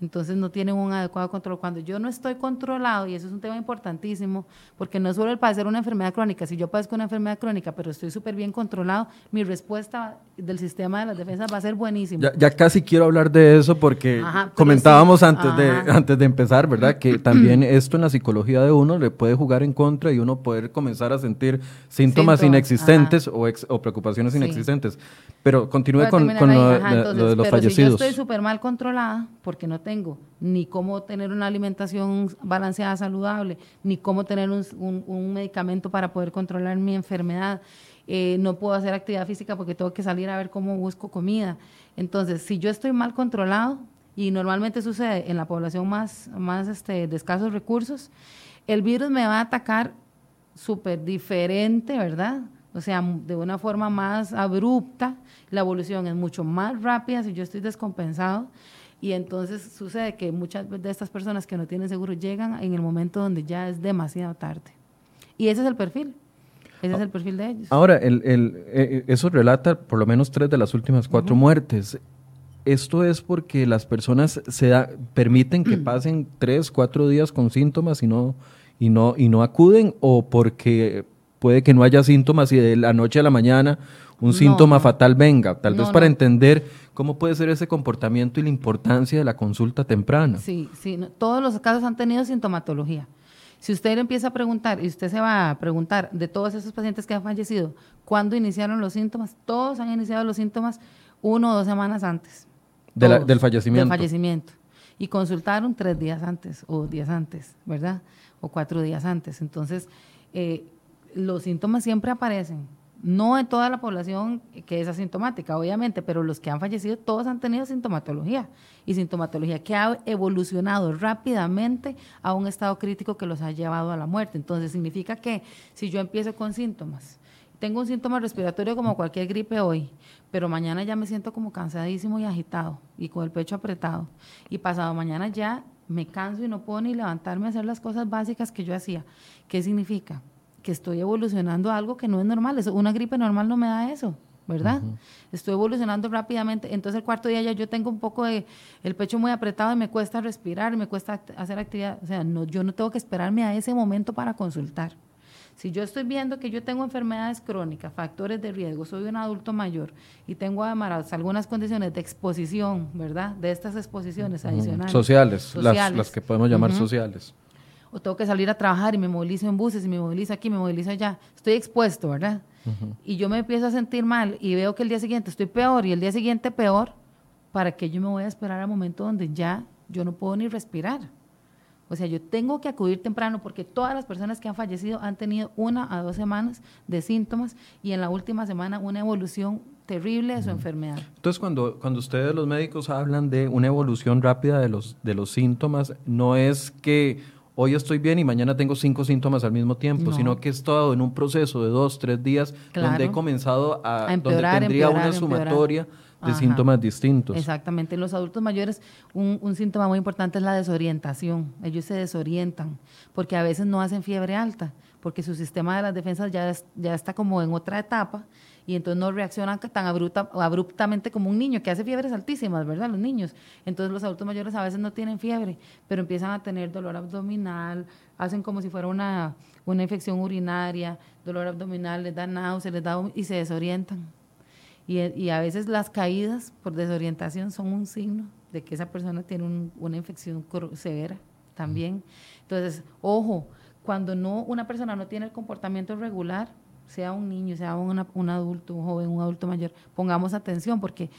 entonces no tienen un adecuado control. Cuando yo no estoy controlado, y eso es un tema importantísimo, porque no solo el padecer una enfermedad crónica, si yo padezco una enfermedad crónica, pero estoy súper bien controlado, mi respuesta del sistema de las defensas va a ser buenísima. Ya, casi quiero hablar de eso porque comentábamos antes, de, antes de empezar, ¿verdad? Que también esto en la psicología de uno le puede jugar en contra y uno poder comenzar a sentir síntomas, inexistentes o, o, preocupaciones inexistentes. Pero continúe con, lo, de los fallecidos. Si yo estoy súper mal controlada porque no tengo ni cómo tener una alimentación balanceada, saludable, ni cómo tener un, medicamento para poder controlar mi enfermedad. Eh, no puedo hacer actividad física porque tengo que salir a ver cómo busco comida. Entonces, si yo estoy mal controlado, y normalmente sucede en la población más, más este, de escasos recursos, el virus me va a atacar súper diferente, ¿verdad? O sea, de una forma más abrupta, la evolución es mucho más rápida si yo estoy descompensado y entonces sucede que muchas de estas personas que no tienen seguro llegan en el momento donde ya es demasiado tarde. Y ese es el perfil. Ese es el perfil de ellos. Ahora, el, el, eh, eso relata por lo menos tres de las últimas cuatro muertes. ¿Esto es porque las personas se da, permiten que pasen tres, cuatro días con síntomas y no, y, no, y no acuden? ¿O porque puede que no haya síntomas y de la noche a la mañana un síntoma fatal venga? Tal vez para entender ¿Cómo puede ser ese comportamiento y la importancia de la consulta temprana? Sí, sí, todos los casos han tenido sintomatología. Si usted empieza a preguntar, y usted se va a preguntar de todos esos pacientes que han fallecido, ¿cuándo iniciaron los síntomas? Todos han iniciado los síntomas uno o dos semanas antes. del fallecimiento. Del fallecimiento. Y consultaron tres días antes o días antes, ¿verdad? O cuatro días antes. Entonces, eh, los síntomas siempre aparecen no en toda la población que es asintomática, obviamente, pero los que han fallecido todos han tenido sintomatología y sintomatología que ha evolucionado rápidamente a un estado crítico que los ha llevado a la muerte. Entonces significa que si yo empiezo con síntomas, tengo un síntoma respiratorio como cualquier gripe hoy, pero mañana ya me siento como cansadísimo y agitado y con el pecho apretado y pasado mañana ya me canso y no puedo ni levantarme a hacer las cosas básicas que yo hacía. ¿Qué significa? Que estoy evolucionando algo que no es normal. Eso, una gripe normal no me da eso, ¿verdad? Estoy evolucionando rápidamente. Entonces el cuarto día ya yo tengo un poco de el pecho muy apretado y me cuesta respirar, me cuesta hacer actividad. O sea, no, yo no tengo que esperarme a ese momento para consultar. Si yo estoy viendo que yo tengo enfermedades crónicas, factores de riesgo, soy un adulto mayor y tengo además algunas condiciones de exposición, ¿verdad? De estas exposiciones adicionales. Sociales, Las, que podemos llamar sociales o tengo que salir a trabajar y me movilizo en buses y me movilizo aquí, me movilizo allá, estoy expuesto, ¿verdad? Y yo me empiezo a sentir mal y veo que el día siguiente estoy peor y el día siguiente peor, ¿para qué yo me voy a esperar al momento donde ya yo no puedo ni respirar. O sea, yo tengo que acudir temprano porque todas las personas que han fallecido han tenido una a dos semanas de síntomas y en la última semana una evolución terrible de su enfermedad. Entonces, cuando, cuando ustedes los médicos hablan de una evolución rápida de los, de los síntomas, no es que hoy estoy bien y mañana tengo cinco síntomas al mismo tiempo, sino que he estado en un proceso de dos, tres días donde he comenzado a, donde tendría una sumatoria de síntomas distintos. Exactamente. En los adultos mayores, un, un, síntoma muy importante es la desorientación. Ellos se desorientan porque a veces no hacen fiebre alta, porque su sistema de las defensas ya, ya está como en otra etapa y entonces no reaccionan tan abruptamente como un niño que hace fiebres altísimas, ¿verdad? Los niños. Entonces los adultos mayores a veces no tienen fiebre, pero empiezan a tener dolor abdominal, hacen como si fuera una, una infección urinaria, dolor abdominal, les da náuseas, les da y se desorientan. Y, a veces las caídas por desorientación son un signo de que esa persona tiene una infección severa también. Entonces, ojo, cuando no una persona no tiene el comportamiento regular, sea un niño, sea un adulto, un joven, un adulto mayor, pongamos atención porque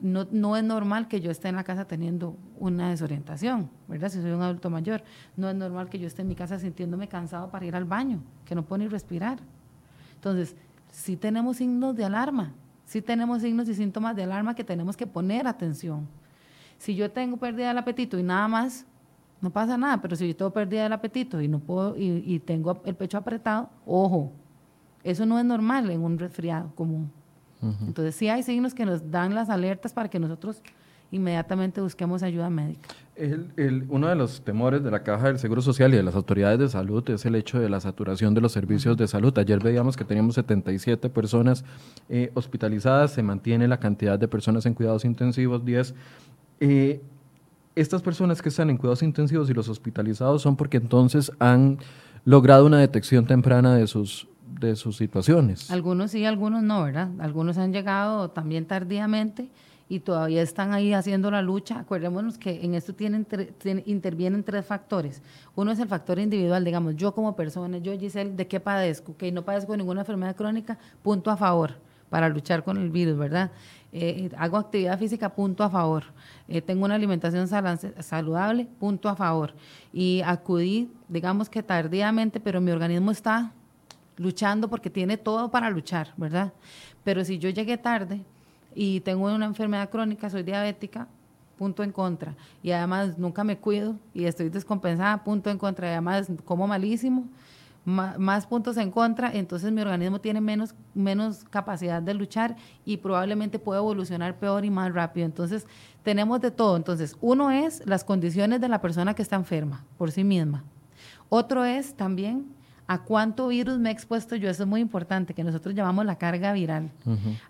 no, no, es normal que yo esté en la casa teniendo una desorientación, ¿verdad? Si soy un adulto mayor, no es normal que yo esté en mi casa sintiéndome cansado para ir al baño, que no puedo ni respirar. Entonces, sí tenemos signos de alarma, sí tenemos signos y síntomas de alarma que tenemos que poner atención. Si yo tengo pérdida del apetito y nada más, no pasa nada, pero si yo tengo pérdida del apetito y no puedo y, y tengo el pecho apretado, ojo, eso no es normal en un resfriado común. Entonces sí hay signos que nos dan las alertas para que nosotros inmediatamente busquemos ayuda médica. El, uno de los temores de la Caja del Seguro Social y de las autoridades de salud es el hecho de la saturación de los servicios de salud. Ayer veíamos que teníamos 77 personas eh, hospitalizadas, se mantiene la cantidad de personas en cuidados intensivos, 10. Eh, estas personas que están en cuidados intensivos y los hospitalizados son porque entonces han logrado una detección temprana de sus de sus situaciones. Algunos sí, algunos no, ¿verdad? Algunos han llegado también tardíamente y todavía están ahí haciendo la lucha. Acuérdémonos que en esto tienen, intervienen tres factores. Uno es el factor individual, digamos, yo como persona, yo Giselle, ¿de qué padezco? Que no padezco ninguna enfermedad crónica, punto a favor para luchar con el virus, ¿verdad? Eh, hago actividad física, punto a favor. Eh, tengo una alimentación saludable, punto a favor. Y acudí, digamos que tardíamente, pero mi organismo está luchando porque tiene todo para luchar, ¿verdad? Pero si yo llegué tarde y tengo una enfermedad crónica, soy diabética, punto en contra. Y además nunca me cuido y estoy descompensada, punto en contra. Y además como malísimo, más, puntos en contra, entonces mi organismo tiene menos, menos capacidad de luchar y probablemente puede evolucionar peor y más rápido. Entonces tenemos de todo. Entonces, uno es las condiciones de la persona que está enferma por sí misma. Otro es también a cuánto virus me he expuesto yo, eso es muy importante, que nosotros llamamos la carga viral.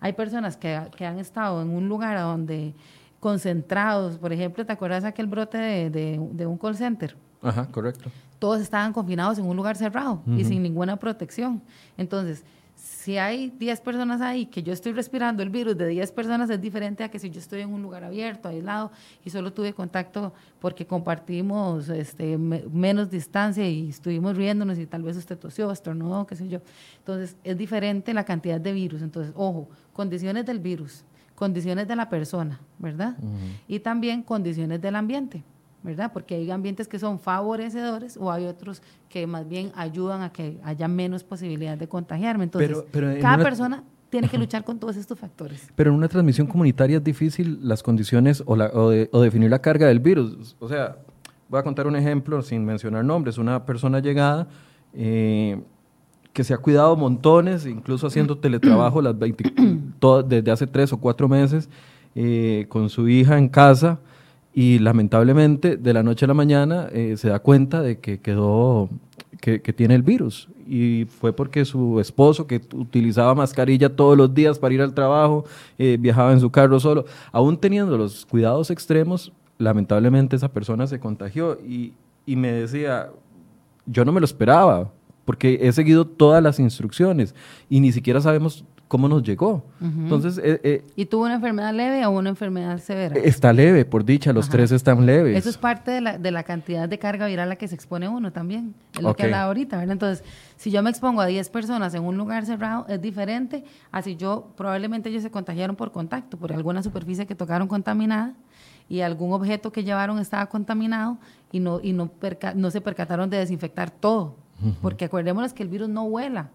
Hay personas que, han estado en un lugar donde concentrados, por ejemplo, ¿te acuerdas aquel brote de, un call center? Ajá, correcto. Todos estaban confinados en un lugar cerrado y sin ninguna protección. Entonces, si hay 10 personas ahí que yo estoy respirando el virus de 10 personas es diferente a que si yo estoy en un lugar abierto, aislado y solo tuve contacto porque compartimos este, menos distancia y estuvimos riéndonos y tal vez usted tosió, estornudó, qué sé yo. Entonces es diferente la cantidad de virus. Entonces, ojo, condiciones del virus, condiciones de la persona, ¿verdad? Y también condiciones del ambiente. ¿Verdad? Porque hay ambientes que son favorecedores o hay otros que más bien ayudan a que haya menos posibilidad de contagiarme. Entonces, cada persona tiene que luchar con todos estos factores. Pero en una transmisión comunitaria es difícil las condiciones o, la, o, definir la carga del virus. O sea, voy a contar un ejemplo sin mencionar nombres. Una persona llegada eh, que se ha cuidado montones, incluso haciendo teletrabajo las 20, desde hace tres o cuatro meses, eh, con su hija en casa y lamentablemente de la noche a la mañana eh, se da cuenta de que quedó, que, tiene el virus. Y fue porque su esposo, que utilizaba mascarilla todos los días para ir al trabajo, eh, viajaba en su carro solo, aún teniendo los cuidados extremos, lamentablemente esa persona se contagió y, y me decía, yo no me lo esperaba, porque he seguido todas las instrucciones y ni siquiera sabemos cómo nos llegó. Entonces, eh, eh, ¿Y tuvo una enfermedad leve o una enfermedad severa? Está leve, por dicha, los tres están leves. Eso es parte de la, de la, cantidad de carga viral a la que se expone uno también. Es lo que hablaba ahorita, ¿verdad? Entonces, si yo me expongo a 10 personas en un lugar cerrado, es diferente así yo, probablemente ellos se contagiaron por contacto, por alguna superficie que tocaron contaminada y algún objeto que llevaron estaba contaminado y no, y no, no se percataron de desinfectar todo. Porque acuérdémonos que el virus no vuela,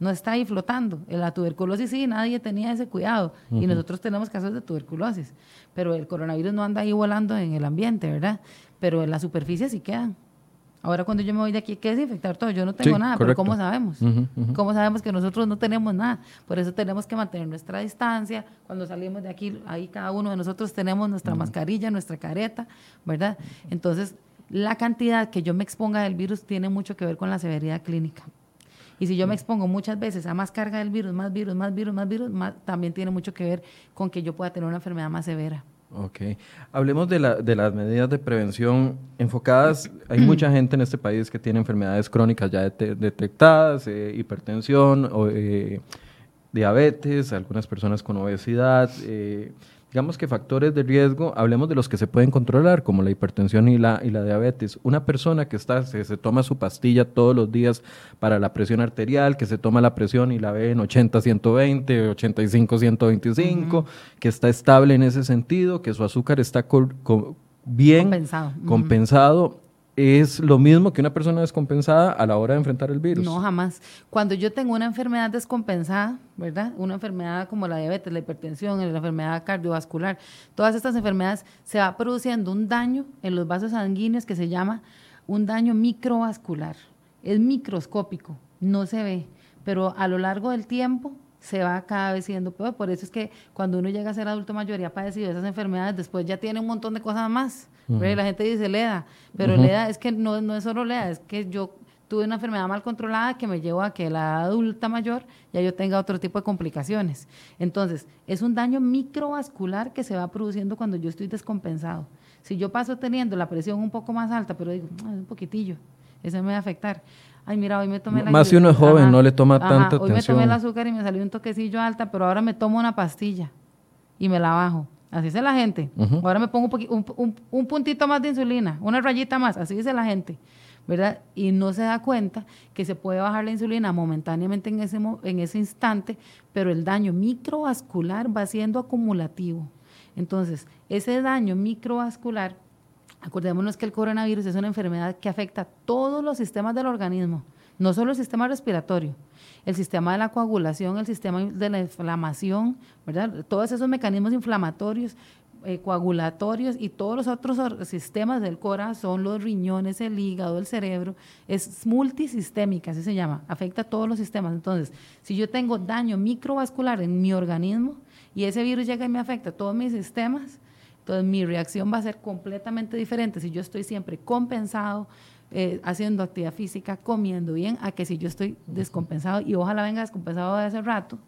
no está ahí flotando. En la tuberculosis sí, nadie tenía ese cuidado y nosotros tenemos casos de tuberculosis, pero el coronavirus no anda ahí volando en el ambiente, ¿verdad? Pero en la superficie sí quedan. Ahora cuando yo me voy de aquí hay que desinfectar todo. Yo no tengo nada, pero ¿cómo sabemos? ¿Cómo sabemos que nosotros no tenemos nada? Por eso tenemos que mantener nuestra distancia. Cuando salimos de aquí, ahí cada uno de nosotros tenemos nuestra mascarilla, nuestra careta, ¿verdad? Entonces, la cantidad que yo me exponga del virus tiene mucho que ver con la severidad clínica. Y si yo me expongo muchas veces a más carga del virus, más virus, más virus, más virus, también tiene mucho que ver con que yo pueda tener una enfermedad más severa. Ok. Hablemos de, la, de las medidas de prevención enfocadas. Hay mucha gente en este país que tiene enfermedades crónicas ya detectadas, eh, hipertensión, o, eh, diabetes, algunas personas con obesidad. Eh, digamos que factores de riesgo, hablemos de los que se pueden controlar, como la hipertensión y la, y la diabetes. Una persona que está, se, toma su pastilla todos los días para la presión arterial, que se toma la presión y la ve en 80, 120, 85, 125, que está estable en ese sentido, que su azúcar está bien compensado. compensado es lo mismo que una persona descompensada a la hora de enfrentar el virus. No, jamás. Cuando yo tengo una enfermedad descompensada, ¿verdad? Una enfermedad como la diabetes, la hipertensión, la enfermedad cardiovascular, todas estas enfermedades se va produciendo un daño en los vasos sanguíneos que se llama un daño microvascular. Es microscópico, no se ve, pero a lo largo del tiempo se va cada vez siendo peor. Por eso es que cuando uno llega a ser adulto mayor y ha padecido esas enfermedades, después ya tiene un montón de cosas más. La gente dice LEDA, pero LEDA es que no, no es solo LEDA, es que yo tuve una enfermedad mal controlada que me llevó a que la adulta mayor ya yo tenga otro tipo de complicaciones. Entonces, es un daño microvascular que se va produciendo cuando yo estoy descompensado. Si yo paso teniendo la presión un poco más alta, pero digo, ah, un poquitillo, eso me va a afectar ay, mira, hoy me tomé la Más si uno es joven, no le toma tanta atención. Hoy me tomé el azúcar y me salió un toquecillo alta, pero ahora me tomo una pastilla y me la bajo. Así dice la gente. Ahora me pongo un, un, puntito más de insulina, una rayita más, así dice la gente. ¿verdad? Y no se da cuenta que se puede bajar la insulina momentáneamente en ese, en ese instante, pero el daño microvascular va siendo acumulativo. Entonces, ese daño microvascular Acordémonos que el coronavirus es una enfermedad que afecta a todos los sistemas del organismo, no solo el sistema respiratorio, el sistema de la coagulación, el sistema de la inflamación, ¿verdad? Todos esos mecanismos inflamatorios, eh, coagulatorios y todos los otros sistemas del corazón, los riñones, el hígado, el cerebro, es multisistémica, así se llama, afecta a todos los sistemas. Entonces, si yo tengo daño microvascular en mi organismo y ese virus llega y me afecta a todos mis sistemas, entonces mi reacción va a ser completamente diferente si yo estoy siempre compensado, eh, haciendo actividad física, comiendo bien, a que si yo estoy descompensado y ojalá venga descompensado de hace rato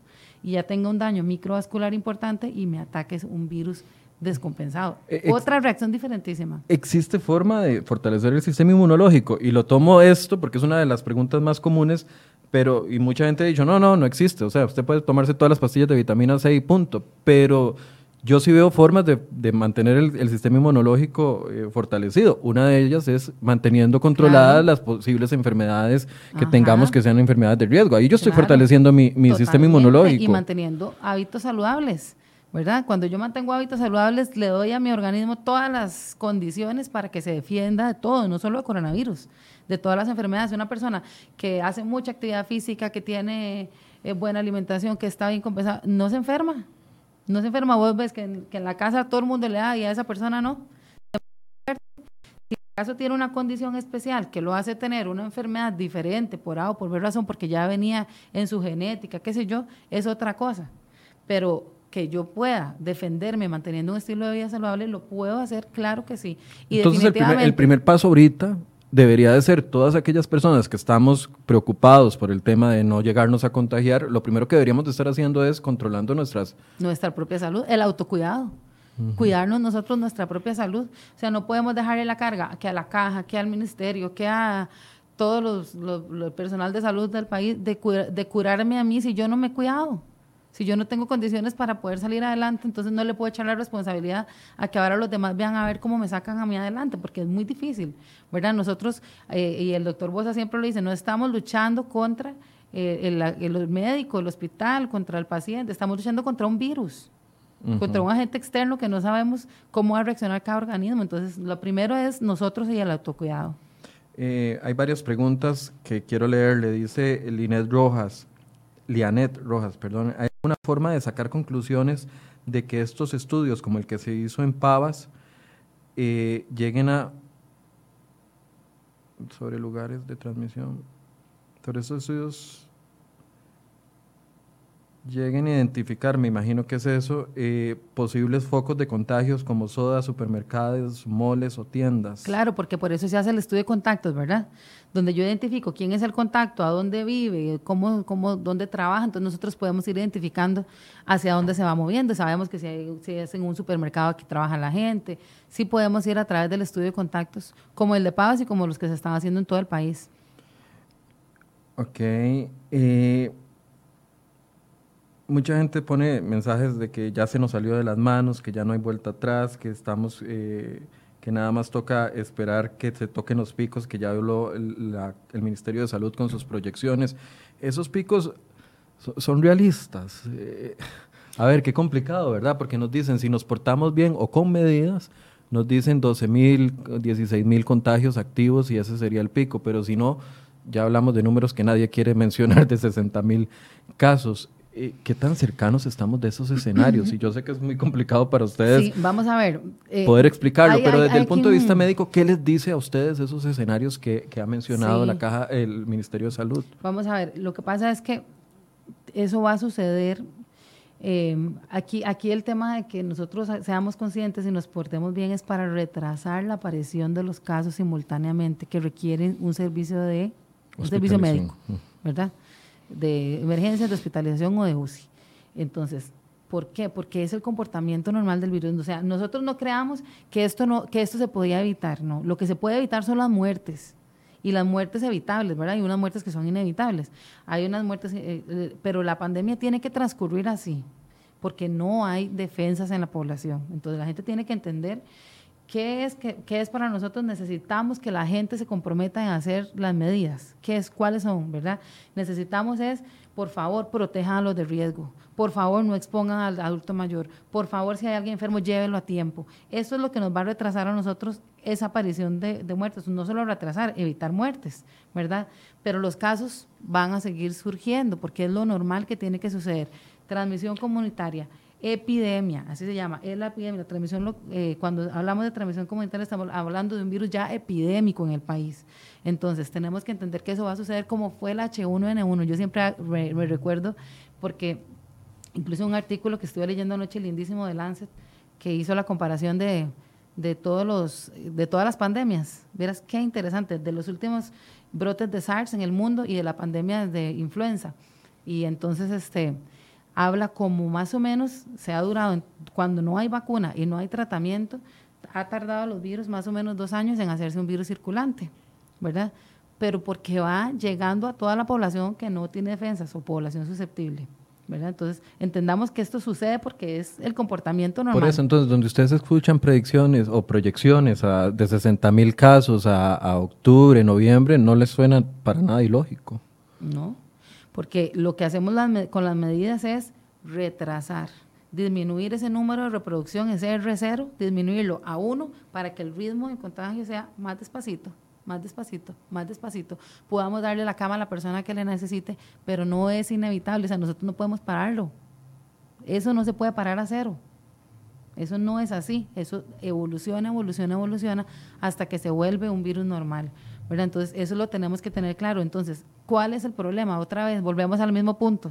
y ya tenga un daño microvascular importante y me ataque un virus descompensado. Eh, Otra reacción diferentísima. ¿Existe forma de fortalecer el sistema inmunológico? Y lo tomo esto porque es una de las preguntas más comunes, pero y mucha gente ha dicho, no, no, no existe. O sea, usted puede tomarse todas las pastillas de vitamina C y punto, pero yo sí veo formas de, mantener el, sistema inmunológico eh, fortalecido. Una de ellas es manteniendo controladas las posibles enfermedades que tengamos que sean enfermedades de riesgo. Ahí yo estoy fortaleciendo mi, sistema inmunológico. Y manteniendo hábitos saludables. ¿verdad? Cuando yo mantengo hábitos saludables, le doy a mi organismo todas las condiciones para que se defienda de todo, no solo de coronavirus, de todas las enfermedades. Una persona que hace mucha actividad física, que tiene eh, buena alimentación, que está bien compensada, no se enferma, no se enferma, vos ves que en, la casa todo el mundo le da y a esa persona no. Si caso tiene una condición especial que lo hace tener una enfermedad diferente por A o por B razón, porque ya venía en su genética, qué sé yo, es otra cosa. Pero que yo pueda defenderme manteniendo un estilo de vida saludable, lo puedo hacer, claro que sí. Y Entonces el primer paso ahorita debería de ser todas aquellas personas que estamos preocupados por el tema de no llegarnos a contagiar, lo primero que deberíamos de estar haciendo es controlando nuestras... Nuestra propia salud, el autocuidado. Cuidarnos nosotros nuestra propia salud. O sea, no podemos dejarle la carga que a la caja, que al ministerio, que a todo los, personal de salud del país de, de curarme a mí si yo no me he cuidado. Si yo no tengo condiciones para poder salir adelante, entonces no le puedo echar la responsabilidad a que ahora los demás vean a ver cómo me sacan a mí adelante, porque es muy difícil, ¿verdad? Nosotros, eh, y el doctor Bosa siempre lo dice, no estamos luchando contra eh, el, médico, el hospital, contra el paciente, estamos luchando contra un virus, contra un agente externo que no sabemos cómo va a reaccionar cada organismo. Entonces, lo primero es nosotros y el autocuidado. Eh, hay varias preguntas que quiero leer. Le dice Linet Rojas, Lianet Rojas, perdón. ¿Hay una forma de sacar conclusiones de que estos estudios, como el que se hizo en Pavas, eh, lleguen a sobre lugares de transmisión? Sobre estos estudios lleguen a identificar, me imagino que es eso, eh, posibles focos de contagios como sodas, supermercados, moles o tiendas. Claro, porque por eso se hace el estudio de contactos, ¿verdad? Donde yo identifico quién es el contacto, a dónde vive, cómo, cómo, dónde trabaja, entonces nosotros podemos ir identificando hacia dónde se va moviendo. Sabemos que si, si es en un supermercado aquí trabaja la gente, sí podemos ir a través del estudio de contactos, como el de Pavas y como los que se están haciendo en todo el país. Ok. Eh, mucha gente pone mensajes de que ya se nos salió de las manos, que ya no hay vuelta atrás, que estamos, eh, que nada más toca esperar que se toquen los picos, que ya habló el, Ministerio de Salud con sus proyecciones. Esos picos son realistas. Eh, a ver, qué complicado, ¿verdad? Porque nos dicen, si nos portamos bien o con medidas, nos dicen 12 mil, 16 mil contagios activos y ese sería el pico, pero si no, ya hablamos de números que nadie quiere mencionar de 60 mil casos. Eh, ¿Qué tan cercanos estamos de esos escenarios? Y yo sé que es muy complicado para ustedes. Sí, vamos a ver. Eh, poder explicarlo, pero desde el punto de vista médico, ¿qué les dice a ustedes esos escenarios que, ha mencionado la caja, el Ministerio de Salud? Vamos a ver, lo que pasa es que eso va a suceder. Eh, aquí, aquí el tema de que nosotros seamos conscientes y nos portemos bien es para retrasar la aparición de los casos simultáneamente que requieren un servicio de un servicio médico, ¿verdad? De emergencia, de hospitalización o de UCI. Entonces, ¿por qué? Porque es el comportamiento normal del virus. O sea, nosotros no creamos que esto, no, que esto se podía evitar, no. Lo que se puede evitar son las muertes. Y las muertes evitables, ¿verdad? Hay unas muertes que son inevitables. Hay unas muertes, eh, eh, pero la pandemia tiene que transcurrir así, porque no hay defensas en la población. Entonces la gente tiene que entender ¿Qué es, qué, es para nosotros? Necesitamos que la gente se comprometa en hacer las medidas. ¿Qué es? ¿Cuáles son? ¿Verdad? Necesitamos es, por favor, protejan a los de riesgo. Por favor, no expongan al adulto mayor. Por favor, si hay alguien enfermo, llévelo a tiempo. Eso es lo que nos va a retrasar a nosotros esa aparición de, de muertes. No solo retrasar, evitar muertes, ¿verdad? Pero los casos van a seguir surgiendo porque es lo normal que tiene que suceder. Transmisión comunitaria epidemia, así se llama, es la epidemia, la transmisión, eh, cuando hablamos de transmisión comunitaria estamos hablando de un virus ya epidémico en el país. Entonces, tenemos que entender que eso va a suceder como fue el H1N1. Yo siempre me, recuerdo porque incluso un artículo que estuve leyendo anoche lindísimo de Lancet que hizo la comparación de, de todos los de todas las pandemias. Verás qué interesante, de los últimos brotes de SARS en el mundo y de la pandemia de influenza. Y entonces este habla como más o menos se ha durado, cuando no hay vacuna y no hay tratamiento, ha tardado los virus más o menos dos años en hacerse un virus circulante, ¿verdad? Pero porque va llegando a toda la población que no tiene defensas o población susceptible. ¿verdad? Entonces, entendamos que esto sucede porque es el comportamiento normal. Por eso, entonces, donde ustedes escuchan predicciones o proyecciones de 60 mil casos a, a octubre, noviembre, no les suena para nada ilógico. No, porque lo que hacemos con las medidas es retrasar, disminuir ese número de reproducción, ese R0, disminuirlo a uno para que el ritmo de contagio sea más despacito, más despacito, más despacito. Podamos darle la cama a la persona que le necesite, pero no es inevitable, o sea, nosotros no podemos pararlo. Eso no se puede parar a cero. Eso no es así, eso evoluciona, evoluciona, evoluciona hasta que se vuelve un virus normal. Entonces, eso lo tenemos que tener claro. Entonces, ¿cuál es el problema? Otra vez, volvemos al mismo punto.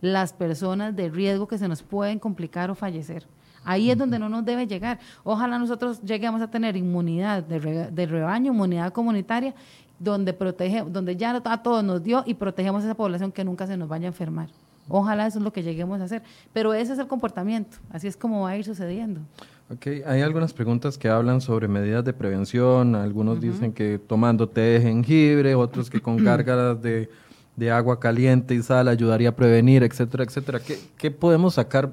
Las personas de riesgo que se nos pueden complicar o fallecer. Ahí es donde no nos debe llegar. Ojalá nosotros lleguemos a tener inmunidad de, rebaño, inmunidad comunitaria, donde, protege, donde ya a todos nos dio y protegemos a esa población que nunca se nos vaya a enfermar. Ojalá eso es lo que lleguemos a hacer. Pero ese es el comportamiento. Así es como va a ir sucediendo. Ok, hay algunas preguntas que hablan sobre medidas de prevención. Algunos dicen que tomando té de jengibre, otros que con gárgaras de, de agua caliente y sal ayudaría a prevenir, etcétera, etcétera. ¿Qué, qué podemos sacar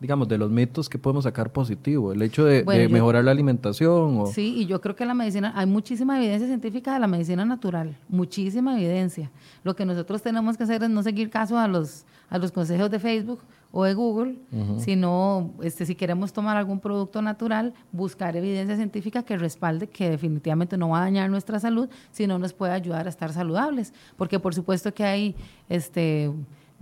digamos, de los mitos que podemos sacar positivo, el hecho de, mejorar la alimentación. O... Sí, y yo creo que la medicina, hay muchísima evidencia científica de la medicina natural, muchísima evidencia. Lo que nosotros tenemos que hacer es no seguir caso a los, a los consejos de Facebook o de Google, sino este, si queremos tomar algún producto natural, buscar evidencia científica que respalde que definitivamente no va a dañar nuestra salud, sino nos puede ayudar a estar saludables. Porque por supuesto que hay este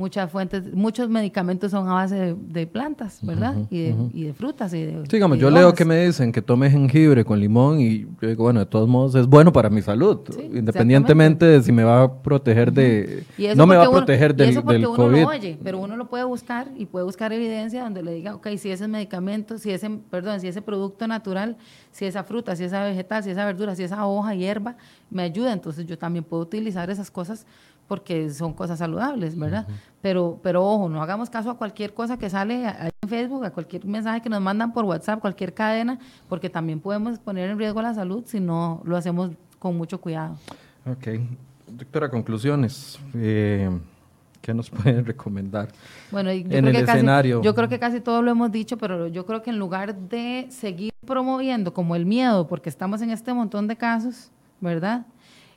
muchas fuentes, muchos medicamentos son a base de, plantas, ¿verdad? y, de, y, de, frutas. Y de, digamos, yo leo que me dicen que tome jengibre con limón y yo digo, bueno, de todos modos es bueno para mi salud, independientemente de si me va a proteger de... No me va a proteger del, eso del uno Lo oye, pero uno lo puede buscar y puede buscar evidencia donde le diga, ok, si ese medicamento, si ese, perdón, si ese producto natural, si esa fruta, si esa vegetal, si esa verdura, si esa hoja, hierba, me ayuda, entonces yo también puedo utilizar esas cosas porque son cosas saludables, ¿verdad? Pero, pero ojo, no hagamos caso a cualquier cosa que sale en Facebook, a cualquier mensaje que nos mandan por WhatsApp, cualquier cadena, porque también podemos poner en riesgo la salud si no lo hacemos con mucho cuidado. Ok. Doctora, conclusiones. Eh, ¿Qué nos pueden recomendar bueno, yo en el escenario? yo creo que casi todo lo hemos dicho, pero yo creo que en lugar de seguir promoviendo como el miedo, porque estamos en este montón de casos, ¿verdad?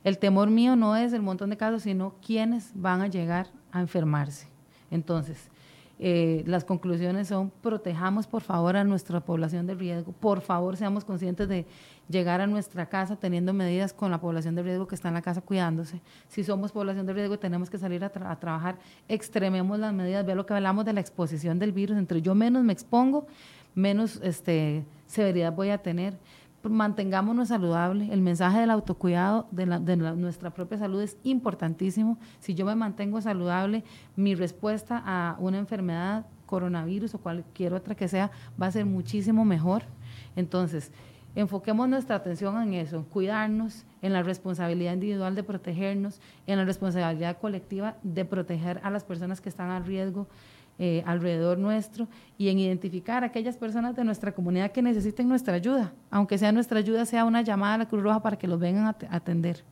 El temor mío no es el montón de casos, sino quiénes van a llegar a enfermarse. Entonces, eh, las conclusiones son, protejamos por favor a nuestra población de riesgo, por favor seamos conscientes de llegar a nuestra casa teniendo medidas con la población de riesgo que está en la casa cuidándose. Si somos población de riesgo tenemos que salir a, a, trabajar, extrememos las medidas, vea lo que hablamos de la exposición del virus, entre yo menos me expongo, menos este, severidad voy a tener mantengámonos saludables. El mensaje del autocuidado de, nuestra propia salud es importantísimo. Si yo me mantengo saludable, mi respuesta a una enfermedad, coronavirus o cualquier otra que sea, va a ser muchísimo mejor. Entonces, enfoquemos nuestra atención en eso, en cuidarnos, en la responsabilidad individual de protegernos, en la responsabilidad colectiva de proteger a las personas que están a riesgo eh, alrededor nuestro y en identificar a aquellas personas de nuestra comunidad que necesiten nuestra ayuda, aunque sea nuestra ayuda, sea una llamada a la Cruz Roja para que los vengan a atender.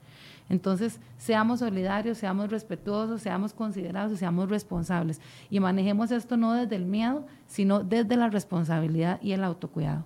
Entonces, seamos solidarios, seamos respetuosos, seamos considerados y seamos responsables. Y manejemos esto no desde el miedo, sino desde la responsabilidad y el autocuidado.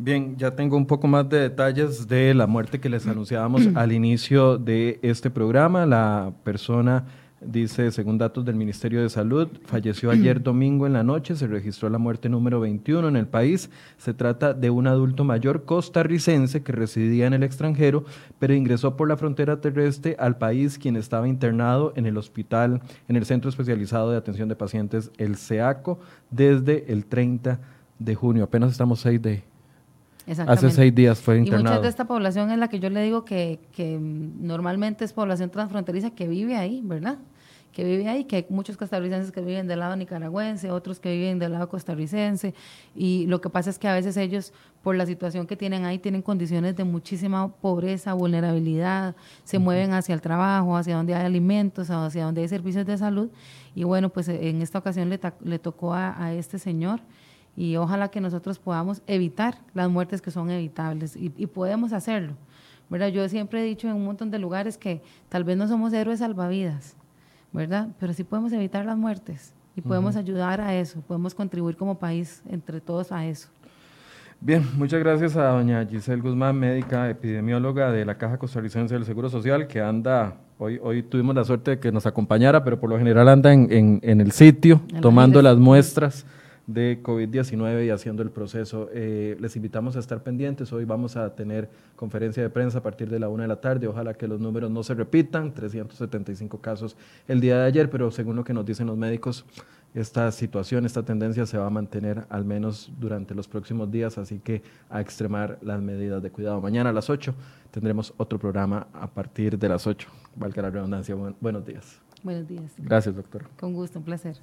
Bien, ya tengo un poco más de detalles de la muerte que les anunciábamos al inicio de este programa. La persona Dice, según datos del Ministerio de Salud, falleció ayer domingo en la noche, se registró la muerte número 21 en el país. Se trata de un adulto mayor costarricense que residía en el extranjero, pero ingresó por la frontera terrestre al país, quien estaba internado en el hospital, en el Centro Especializado de Atención de Pacientes, el CEACO, desde el 30 de junio. Apenas estamos seis de, Hace seis días fue internado. Y mucha de esta población es la que yo le digo que, que normalmente es población transfronteriza que vive ahí, ¿verdad? Que vive ahí, que hay muchos costarricenses que viven del lado nicaragüense, otros que viven del lado costarricense. Y lo que pasa es que a veces ellos, por la situación que tienen ahí, tienen condiciones de muchísima pobreza, vulnerabilidad, se mueven hacia el trabajo, hacia donde hay alimentos, hacia donde hay servicios de salud. Y bueno, pues en esta ocasión le, le tocó a, a este señor y ojalá que nosotros podamos evitar las muertes que son evitables y, podemos hacerlo. ¿verdad? Yo siempre he dicho en un montón de lugares que tal vez no somos héroes salvavidas, ¿verdad? Pero sí podemos evitar las muertes y podemos ayudar a eso, podemos contribuir como país entre todos a eso. Bien, muchas gracias a doña Giselle Guzmán, médica epidemióloga de la Caja Costarricense del Seguro Social, que anda, hoy, hoy tuvimos la suerte de que nos acompañara, pero por lo general anda en, en, el sitio, tomando las muestras de COVID-19 y haciendo el proceso. Eh, les invitamos a estar pendientes. Hoy vamos a tener conferencia de prensa a partir de la una de la tarde. Ojalá que los números no se repitan. 375 casos el día de ayer, pero según lo que nos dicen los médicos, esta situación, esta tendencia se va a mantener al menos durante los próximos días, así que a extremar las medidas de cuidado. Mañana a las 8 tendremos otro programa a partir de las 8. Valga la redundancia. buenos días. Buenos días. Gracias, doctor. Con gusto, un placer.